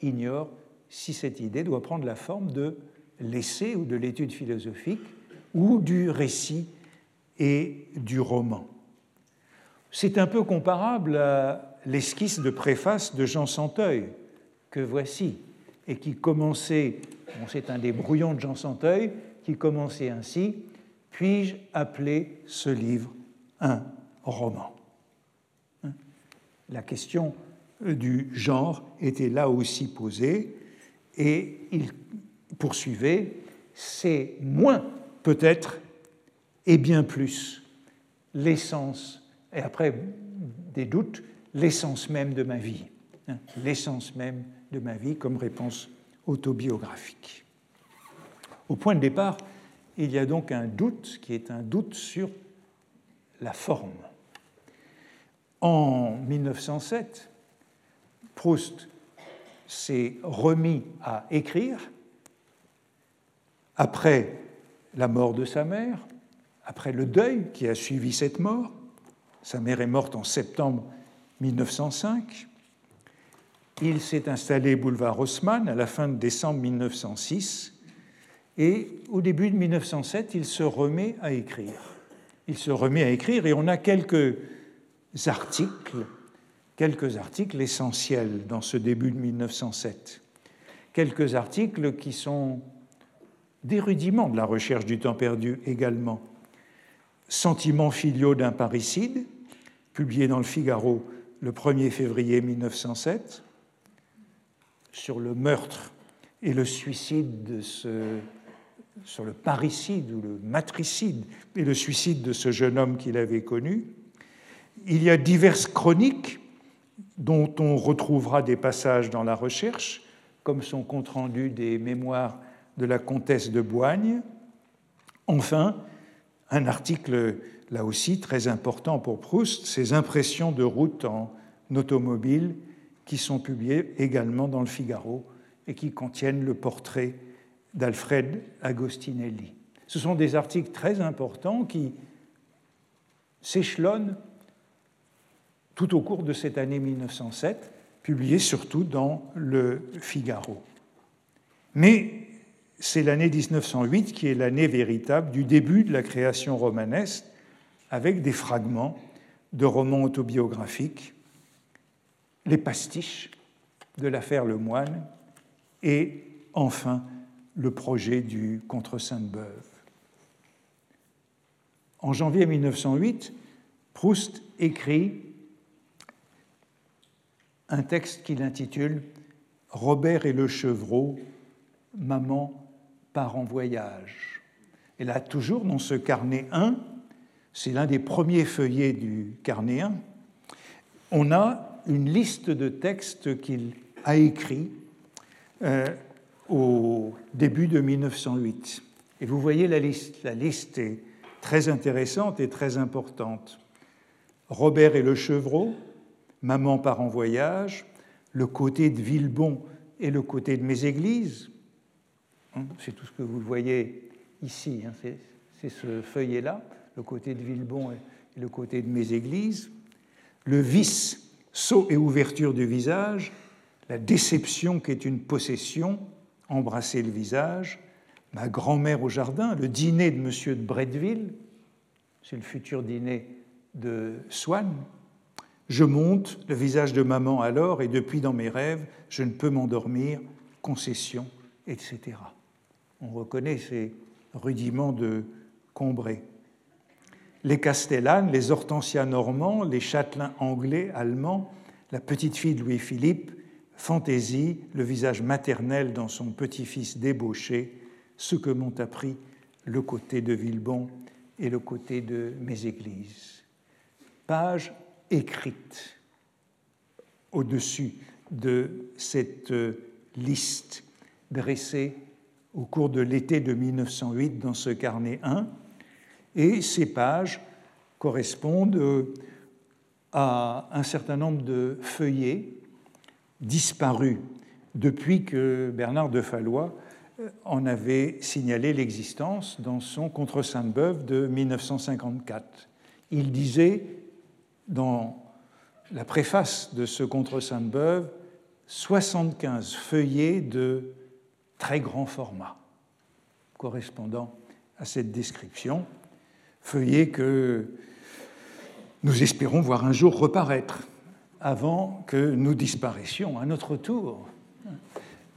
Speaker 2: ignore si cette idée doit prendre la forme de l'essai ou de l'étude philosophique ou du récit et du roman. C'est un peu comparable à l'esquisse de préface de Jean Santeuil que voici et qui commençait, c'est un des brouillons de Jean Santeuil, qui commençait ainsi Puis-je appeler ce livre? Un roman. Hein? La question du genre était là aussi posée et il poursuivait c'est moins peut-être et bien plus l'essence, et après des doutes, l'essence même de ma vie, hein? l'essence même de ma vie comme réponse autobiographique. Au point de départ, il y a donc un doute qui est un doute sur la forme. En 1907, Proust s'est remis à écrire après la mort de sa mère, après le deuil qui a suivi cette mort. Sa mère est morte en septembre 1905. Il s'est installé boulevard Haussmann à la fin de décembre 1906 et au début de 1907, il se remet à écrire il se remet à écrire et on a quelques articles, quelques articles essentiels dans ce début de 1907. Quelques articles qui sont des rudiments de la recherche du temps perdu également. Sentiments filiaux d'un parricide, publié dans le Figaro le 1er février 1907, sur le meurtre et le suicide de ce sur le parricide ou le matricide et le suicide de ce jeune homme qu'il avait connu. Il y a diverses chroniques dont on retrouvera des passages dans la recherche, comme son compte-rendu des mémoires de la comtesse de Boigne. Enfin, un article là aussi très important pour Proust, ses impressions de route en automobile qui sont publiées également dans le Figaro et qui contiennent le portrait d'Alfred Agostinelli. Ce sont des articles très importants qui s'échelonnent tout au cours de cette année 1907, publiés surtout dans le Figaro. Mais c'est l'année 1908 qui est l'année véritable du début de la création romanesque, avec des fragments de romans autobiographiques, les pastiches de l'affaire Lemoine et enfin le projet du contre Sainte-Beuve. En janvier 1908, Proust écrit un texte qu'il intitule Robert et le chevreau, maman part en voyage. Et là, toujours dans ce carnet 1, c'est l'un des premiers feuillets du carnet 1, on a une liste de textes qu'il a écrits euh, au début de 1908. Et vous voyez la liste. La liste est très intéressante et très importante. Robert et le chevreau, Maman part en voyage, Le côté de Villebon et le côté de mes églises. Hein, c'est tout ce que vous voyez ici, hein, c'est ce feuillet-là, le côté de Villebon et le côté de mes églises. Le vice, saut et ouverture du visage, la déception qui est une possession, embrasser le visage, ma grand-mère au jardin, le dîner de M. de Bretteville, c'est le futur dîner de Swann. Je monte, le visage de maman alors, et depuis dans mes rêves, je ne peux m'endormir, concession, etc. On reconnaît ces rudiments de Combray. Les Castellanes, les Hortensias normands, les Châtelains anglais, allemands, la petite fille de Louis-Philippe, fantaisie, le visage maternel dans son petit-fils débauché, ce que m'ont appris le côté de Villebon et le côté de mes églises. Page écrite au-dessus de cette liste dressée au cours de l'été de 1908 dans ce carnet 1, et ces pages correspondent à un certain nombre de feuillets disparus depuis que Bernard de Fallois euh, en avait signalé l'existence dans son Contre Sainte-Beuve de 1954. Il disait dans la préface de ce Contre Sainte-Beuve 75 feuillets de très grand format correspondant à cette description, feuillets que nous espérons voir un jour reparaître avant que nous disparaissions à notre tour.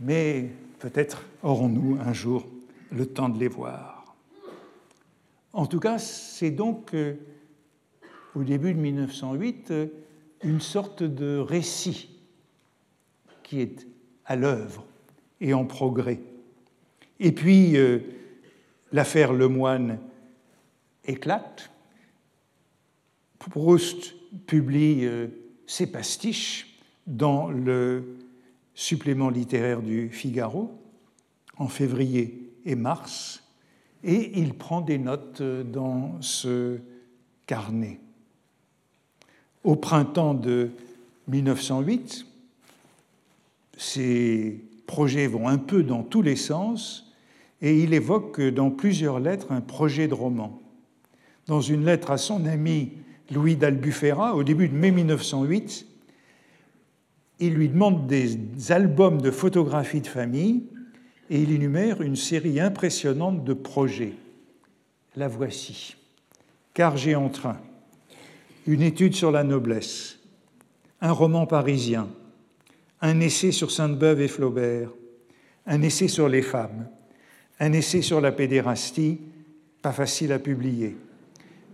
Speaker 2: Mais peut-être aurons-nous un jour le temps de les voir. En tout cas, c'est donc euh, au début de 1908 euh, une sorte de récit qui est à l'œuvre et en progrès. Et puis, euh, l'affaire Lemoine éclate. Proust publie ces pastiches dans le supplément littéraire du Figaro en février et mars, et il prend des notes dans ce carnet. Au printemps de 1908, ces projets vont un peu dans tous les sens, et il évoque dans plusieurs lettres un projet de roman. Dans une lettre à son ami Louis d'Albufera, au début de mai 1908, il lui demande des albums de photographies de famille et il énumère une série impressionnante de projets. La voici. Car j'ai en train. Une étude sur la noblesse, un roman parisien, un essai sur Sainte-Beuve et Flaubert, un essai sur les femmes, un essai sur la pédérastie, pas facile à publier,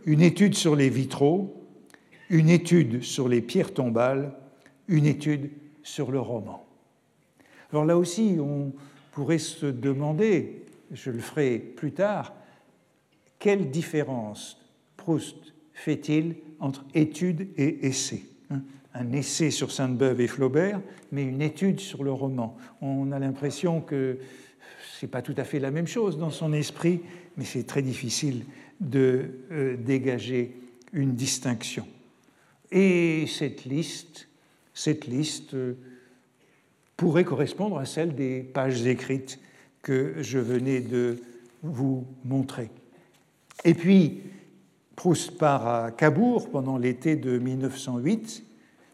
Speaker 2: une étude sur les vitraux, une étude sur les pierres tombales, une étude sur le roman. Alors là aussi, on pourrait se demander je le ferai plus tard, quelle différence Proust fait-il entre étude et essai hein? Un essai sur Sainte-Beuve et Flaubert, mais une étude sur le roman. On a l'impression que ce n'est pas tout à fait la même chose dans son esprit, mais c'est très difficile de euh, dégager une distinction. Et cette liste, cette liste euh, pourrait correspondre à celle des pages écrites que je venais de vous montrer. Et puis, Proust part à Cabourg pendant l'été de 1908.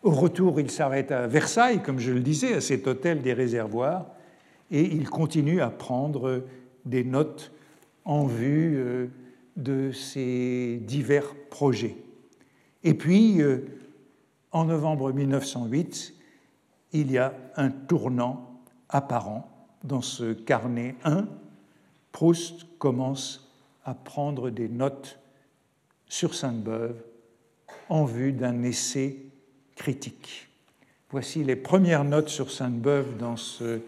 Speaker 2: Au retour, il s'arrête à Versailles, comme je le disais, à cet hôtel des réservoirs, et il continue à prendre des notes en vue euh, de ses divers projets. Et puis, euh, en novembre 1908, il y a un tournant apparent dans ce carnet 1. Proust commence à prendre des notes sur Sainte-Beuve en vue d'un essai critique. Voici les premières notes sur Sainte-Beuve dans ce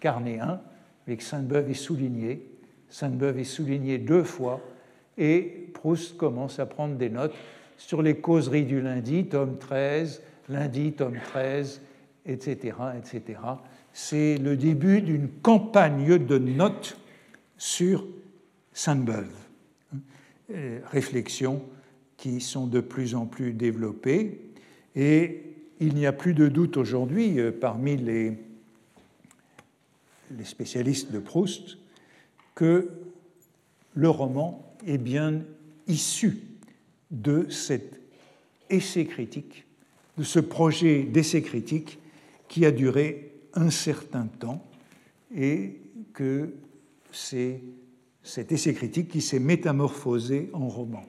Speaker 2: carnet 1, avec Sainte-Beuve est souligné. Sainte-Beuve est souligné deux fois et Proust commence à prendre des notes sur les causeries du lundi, tome 13, lundi, tome 13, etc. etc. C'est le début d'une campagne de notes sur Sainte-Beuve. Euh, réflexions qui sont de plus en plus développées. Et il n'y a plus de doute aujourd'hui euh, parmi les, les spécialistes de Proust que le roman est bien issu de cet essai critique, de ce projet d'essai critique qui a duré un certain temps et que c'est cet essai critique qui s'est métamorphosé en roman.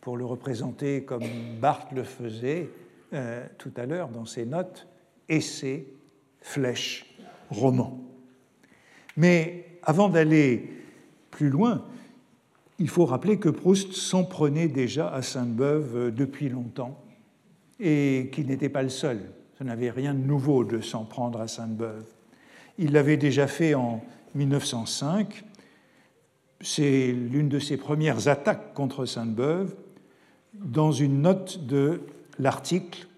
Speaker 2: Pour le représenter comme Barthes le faisait euh, tout à l'heure dans ses notes, essai, flèche, roman. Mais avant d'aller plus loin, il faut rappeler que Proust s'en prenait déjà à Sainte-Beuve euh, depuis longtemps et qu'il n'était pas le seul. Ce n'avait rien de nouveau de s'en prendre à Sainte-Beuve. Il l'avait déjà fait en 1905. C'est l'une de ses premières attaques contre Sainte-Beuve dans une note de l'article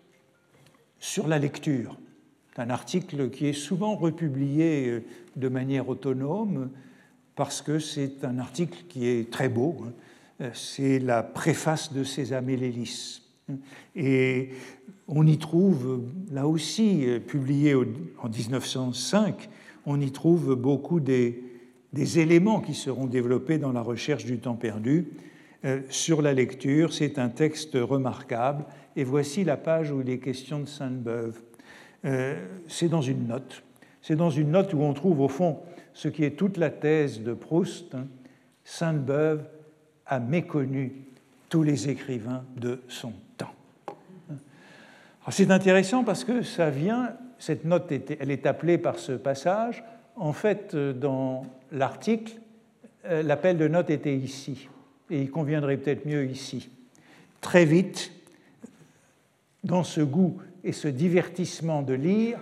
Speaker 2: sur la lecture. Un article qui est souvent republié euh, de manière autonome, parce que c'est un article qui est très beau. Hein. Euh, c'est la préface de Sésame et. Et on y trouve, là aussi, euh, publié en 1905, on y trouve beaucoup des, éléments qui seront développés dans la recherche du temps perdu. Euh, sur la lecture, c'est un texte remarquable. Et voici la page où il est question de Sainte-Beuve. c'est dans une note. C'est dans une note où on trouve, au fond, ce qui est toute la thèse de Proust, hein, Sainte-Beuve a méconnu tous les écrivains de son temps. C'est intéressant parce que ça vient, cette note, elle est appelée par ce passage. En fait, dans l'article, euh, l'appel de note était ici, et il conviendrait peut-être mieux ici. Très vite, dans ce goût et ce divertissement de lire,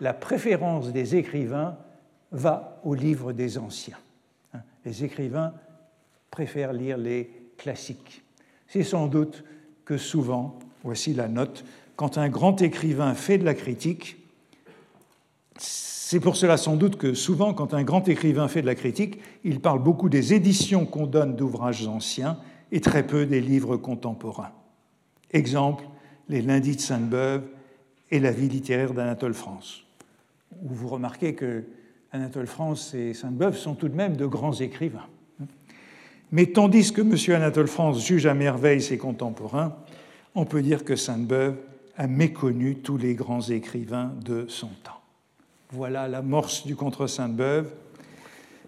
Speaker 2: la préférence des écrivains va au livre des anciens. Hein, les écrivains préfèrent lire les classiques. C'est sans doute que souvent, voici la note, quand un grand écrivain fait de la critique, c'est pour cela sans doute que souvent, quand un grand écrivain fait de la critique, il parle beaucoup des éditions qu'on donne d'ouvrages anciens et très peu des livres contemporains. Exemple, les Lundis de Sainte-Beuve et la vie littéraire d'Anatole France, où vous remarquez que Anatole France et Sainte-Beuve sont tout de même de grands écrivains. Mais tandis que M. Anatole France juge à merveille ses contemporains, on peut dire que Sainte-Beuve a méconnu tous les grands écrivains de son temps. Voilà l'amorce du contre Sainte-Beuve,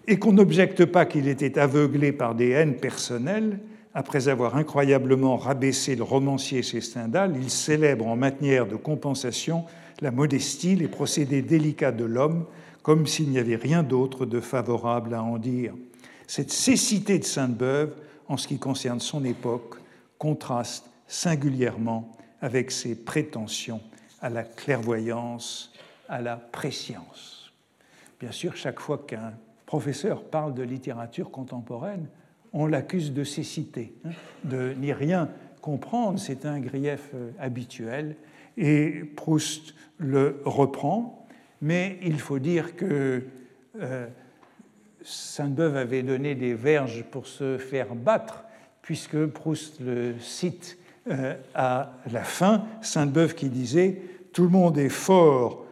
Speaker 2: et qu'on n'objecte pas qu'il était aveuglé par des haines personnelles, après avoir incroyablement rabaissé le romancier chez Stendhal, il célèbre en matière de compensation la modestie, les procédés délicats de l'homme, comme s'il n'y avait rien d'autre de favorable à en dire. Cette cécité de Sainte-Beuve, en ce qui concerne son époque, contraste singulièrement avec ses prétentions à la clairvoyance, à la préscience. Bien sûr, chaque fois qu'un professeur parle de littérature contemporaine, on l'accuse de cécité, hein, de n'y rien comprendre, c'est un grief euh, habituel, et Proust le reprend, mais il faut dire que euh, Sainte-Beuve avait donné des verges pour se faire battre, puisque Proust le cite euh, à la fin, Sainte-Beuve qui disait Tout le monde est fort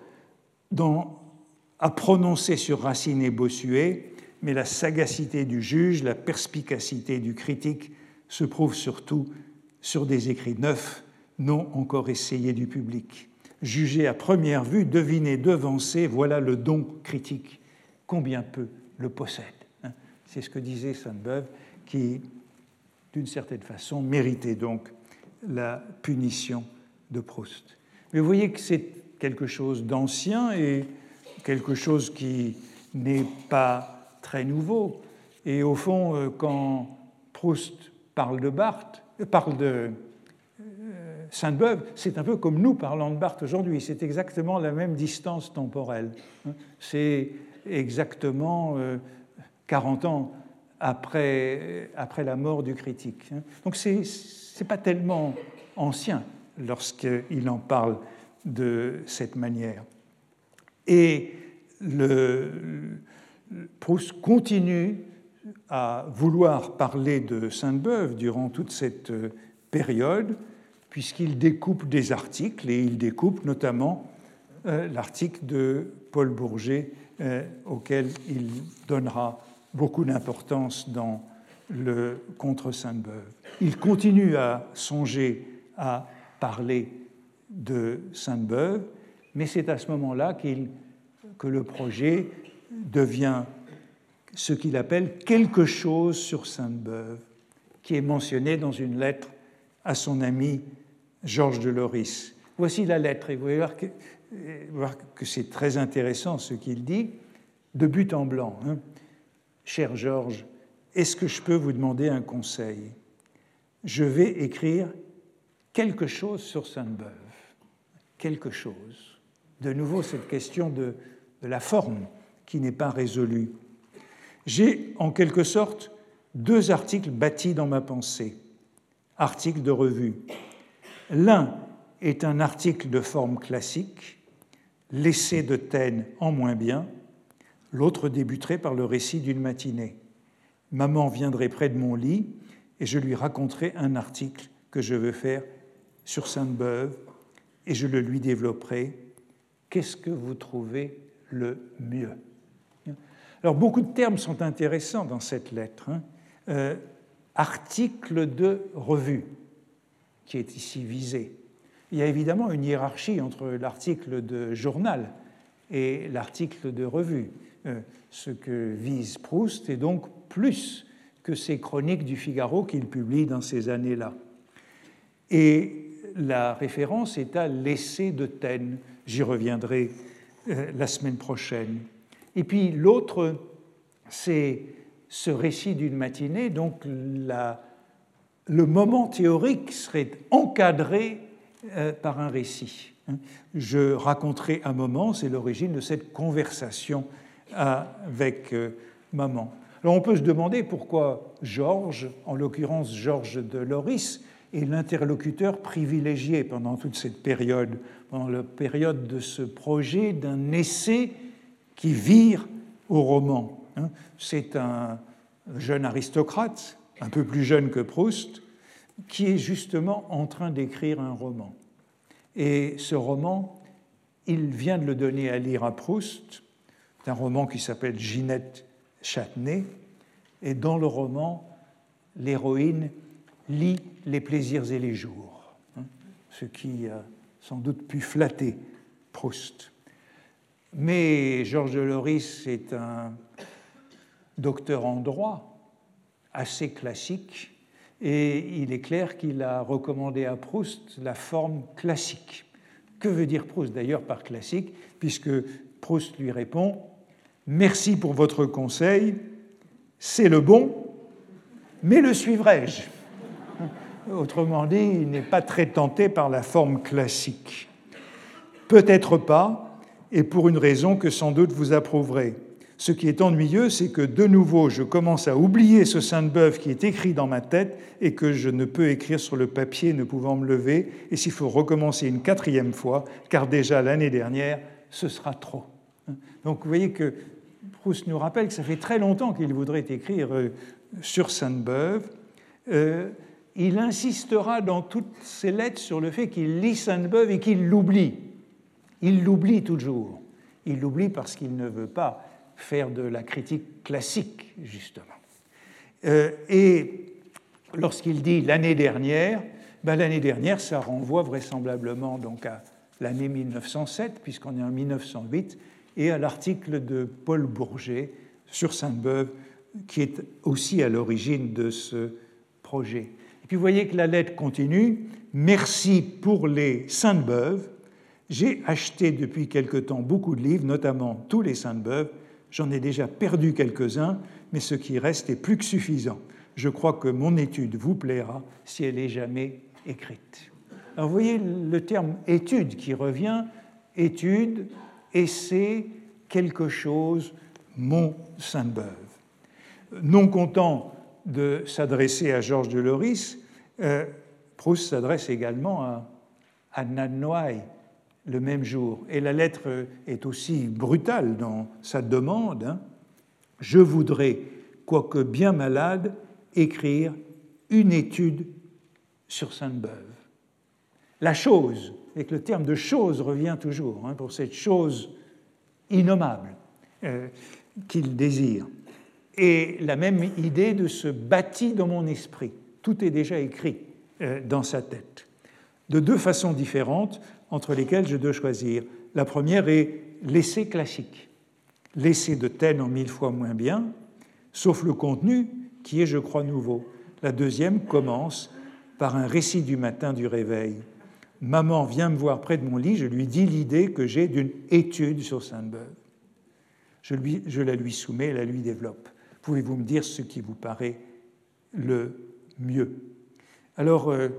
Speaker 2: à prononcer sur Racine et Bossuet, mais la sagacité du juge, la perspicacité du critique se prouve surtout sur des écrits neufs, non encore essayés du public. Juger à première vue, deviner, devancer, voilà le don critique. Combien peu le possède hein. C'est ce que disait Sainte-Beuve, qui, d'une certaine façon, méritait donc la punition de Proust. Mais vous voyez que c'est quelque chose d'ancien et quelque chose qui n'est pas très nouveau. Et au fond, euh, quand Proust parle de Barthes, euh, parle de Sainte-Beuve, c'est un peu comme nous parlons de Barthes aujourd'hui. C'est exactement la même distance temporelle. C'est exactement 40 ans après, après la mort du critique. Donc c'est n'est pas tellement ancien lorsqu'il en parle de cette manière. Et le, Proust continue à vouloir parler de Sainte-Beuve durant toute cette période, puisqu'il découpe des articles, et il découpe notamment euh, l'article de Paul Bourget, euh, auquel il donnera beaucoup d'importance dans le contre Sainte-Beuve. Il continue à songer à parler de Sainte-Beuve, mais c'est à ce moment-là que le projet devient ce qu'il appelle quelque chose sur Sainte-Beuve, qui est mentionné dans une lettre à son ami Georges de Loris. Voici la lettre, et vous allez voir que, c'est très intéressant ce qu'il dit, de but en blanc. Hein. Cher Georges, est-ce que je peux vous demander un conseil? Je vais écrire quelque chose sur Sainte-Beuve. Quelque chose. De nouveau, cette question de, de la forme qui n'est pas résolue. J'ai en quelque sorte deux articles bâtis dans ma pensée, articles de revue. L'un est un article de forme classique, l'essai de Taine en moins bien, l'autre débuterait par le récit d'une matinée. Maman viendrait près de mon lit et je lui raconterai un article que je veux faire sur Sainte-Beuve et je le lui développerai. Qu'est-ce que vous trouvez le mieux? Alors beaucoup de termes sont intéressants dans cette lettre. Hein. Euh, article de revue, qui est ici visé. Il y a évidemment une hiérarchie entre l'article de journal et l'article de revue. Euh, ce que vise Proust est donc plus que ces chroniques du Figaro qu'il publie dans ces années-là. Et la référence est à l'essai de Taine. J'y reviendrai euh, la semaine prochaine. Et puis l'autre, c'est ce récit d'une matinée, donc le moment théorique serait encadré euh, par un récit. Hein. Je raconterai un moment, c'est l'origine de cette conversation avec euh, maman. Alors on peut se demander pourquoi Georges, en l'occurrence Georges de Loris, est l'interlocuteur privilégié pendant toute cette période, pendant la période de ce projet d'un essai qui vire au roman. Hein. C'est un jeune aristocrate, un peu plus jeune que Proust, qui est justement en train d'écrire un roman. Et ce roman, il vient de le donner à lire à Proust, un roman qui s'appelle Ginette Châtenay. Et dans le roman, l'héroïne lit les plaisirs et les jours, hein, ce qui a sans doute pu flatter Proust. Mais Georges Loris est un docteur en droit assez classique et il est clair qu'il a recommandé à Proust la forme classique. Que veut dire Proust d'ailleurs par classique Puisque Proust lui répond Merci pour votre conseil, c'est le bon, mais le suivrai-je? Autrement dit, il n'est pas très tenté par la forme classique. Peut-être pas, et pour une raison que sans doute vous approuverez. Ce qui est ennuyeux, c'est que de nouveau, je commence à oublier ce Sainte-Beuve qui est écrit dans ma tête et que je ne peux écrire sur le papier ne pouvant me lever, et s'il faut recommencer une quatrième fois, car déjà l'année dernière, ce sera trop. Donc vous voyez que Proust nous rappelle que ça fait très longtemps qu'il voudrait écrire euh, sur Sainte-Beuve. Euh, il insistera dans toutes ses lettres sur le fait qu'il lit Sainte-Beuve et qu'il l'oublie. Il l'oublie toujours. Il l'oublie parce qu'il ne veut pas faire de la critique classique, justement. Euh, et lorsqu'il dit l'année dernière, ben, l'année dernière, ça renvoie vraisemblablement donc à l'année 1907, puisqu'on est en 1908, et à l'article de Paul Bourget sur Sainte-Beuve, qui est aussi à l'origine de ce projet. Et puis vous voyez que la lettre continue. Merci pour les Sainte-Beuve. J'ai acheté depuis quelque temps beaucoup de livres, notamment tous les Sainte-Beuve. J'en ai déjà perdu quelques-uns, mais ce qui reste est plus que suffisant. Je crois que mon étude vous plaira si elle est jamais écrite. Alors vous voyez le terme étude qui revient, étude, essai, quelque chose, mon Sainte-Beuve. Non content de s'adresser à Georges de Loris, euh, Proust s'adresse également à Anna Noailles le même jour. Et la lettre est aussi brutale dans sa demande. Hein. Je voudrais, quoique bien malade, écrire une étude sur Sainte-Beuve. La chose, et que le terme de chose revient toujours, hein, pour cette chose innommable euh, qu'il désire. Et la même idée de se bâtir dans mon esprit. Tout est déjà écrit euh, dans sa tête. De deux façons différentes, entre lesquelles je dois choisir. La première est l'essai classique, l'essai de Taine en mille fois moins bien, sauf le contenu qui est, je crois, nouveau. La deuxième commence par un récit du matin du réveil. Maman vient me voir près de mon lit, je lui dis l'idée que j'ai d'une étude sur Sainte-Beuve. Je, la lui soumets, la lui développe. Pouvez-vous me dire ce qui vous paraît le mieux? Alors, euh,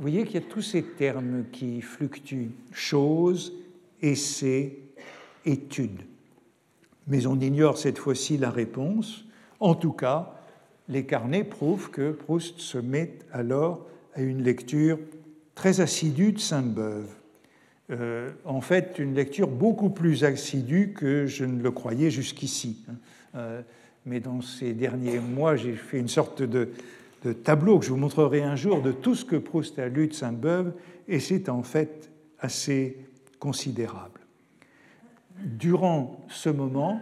Speaker 2: vous voyez qu'il y a tous ces termes qui fluctuent chose, essai, étude. Mais on ignore cette fois-ci la réponse. En tout cas, les carnets prouvent que Proust se met alors à une lecture très assidue de Sainte-Beuve. Euh, en fait, une lecture beaucoup plus assidue que je ne le croyais jusqu'ici. Hein. Euh, mais dans ces derniers mois, j'ai fait une sorte de, de tableau que je vous montrerai un jour de tout ce que Proust a lu de Sainte-Beuve, et c'est en fait assez considérable. Durant ce moment,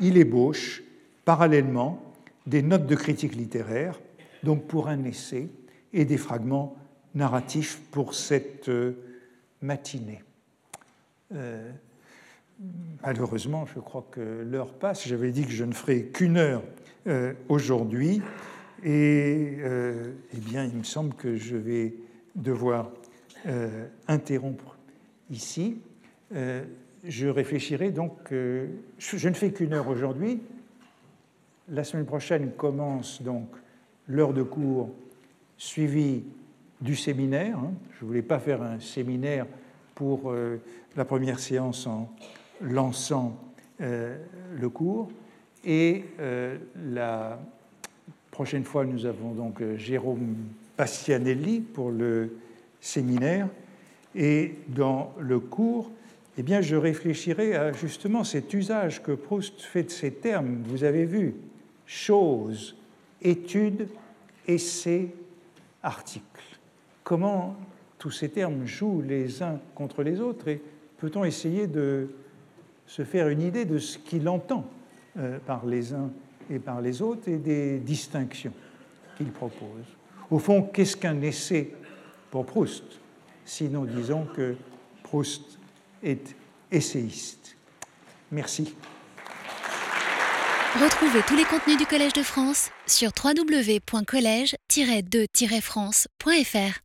Speaker 2: il ébauche parallèlement des notes de critique littéraire, donc pour un essai, et des fragments narratifs pour cette euh, matinée. Euh, malheureusement, je crois que l'heure passe. J'avais dit que je ne ferai qu'une heure euh, aujourd'hui. Et euh, eh bien, il me semble que je vais devoir euh, interrompre ici. Euh, je réfléchirai donc. je ne fais qu'une heure aujourd'hui. La semaine prochaine commence donc l'heure de cours suivie du séminaire. Hein. Je ne voulais pas faire un séminaire pour la première séance en lançant le cours. Et la prochaine fois, nous avons donc euh, Jérôme Bastianelli pour le séminaire. Et dans le cours, eh bien, je réfléchirai à justement cet usage que Proust fait de ces termes. Vous avez vu, chose, étude, essai, article. Comment tous ces termes jouent les uns contre les autres et peut-on essayer de se faire une idée de ce qu'il entend euh, par les uns et par les autres et des distinctions qu'il propose. Au fond, qu'est-ce qu'un essai pour Proust Sinon, disons que Proust est essayiste? Merci.
Speaker 1: Retrouvez tous les contenus du Collège de France sur www.colège-2-france.fr.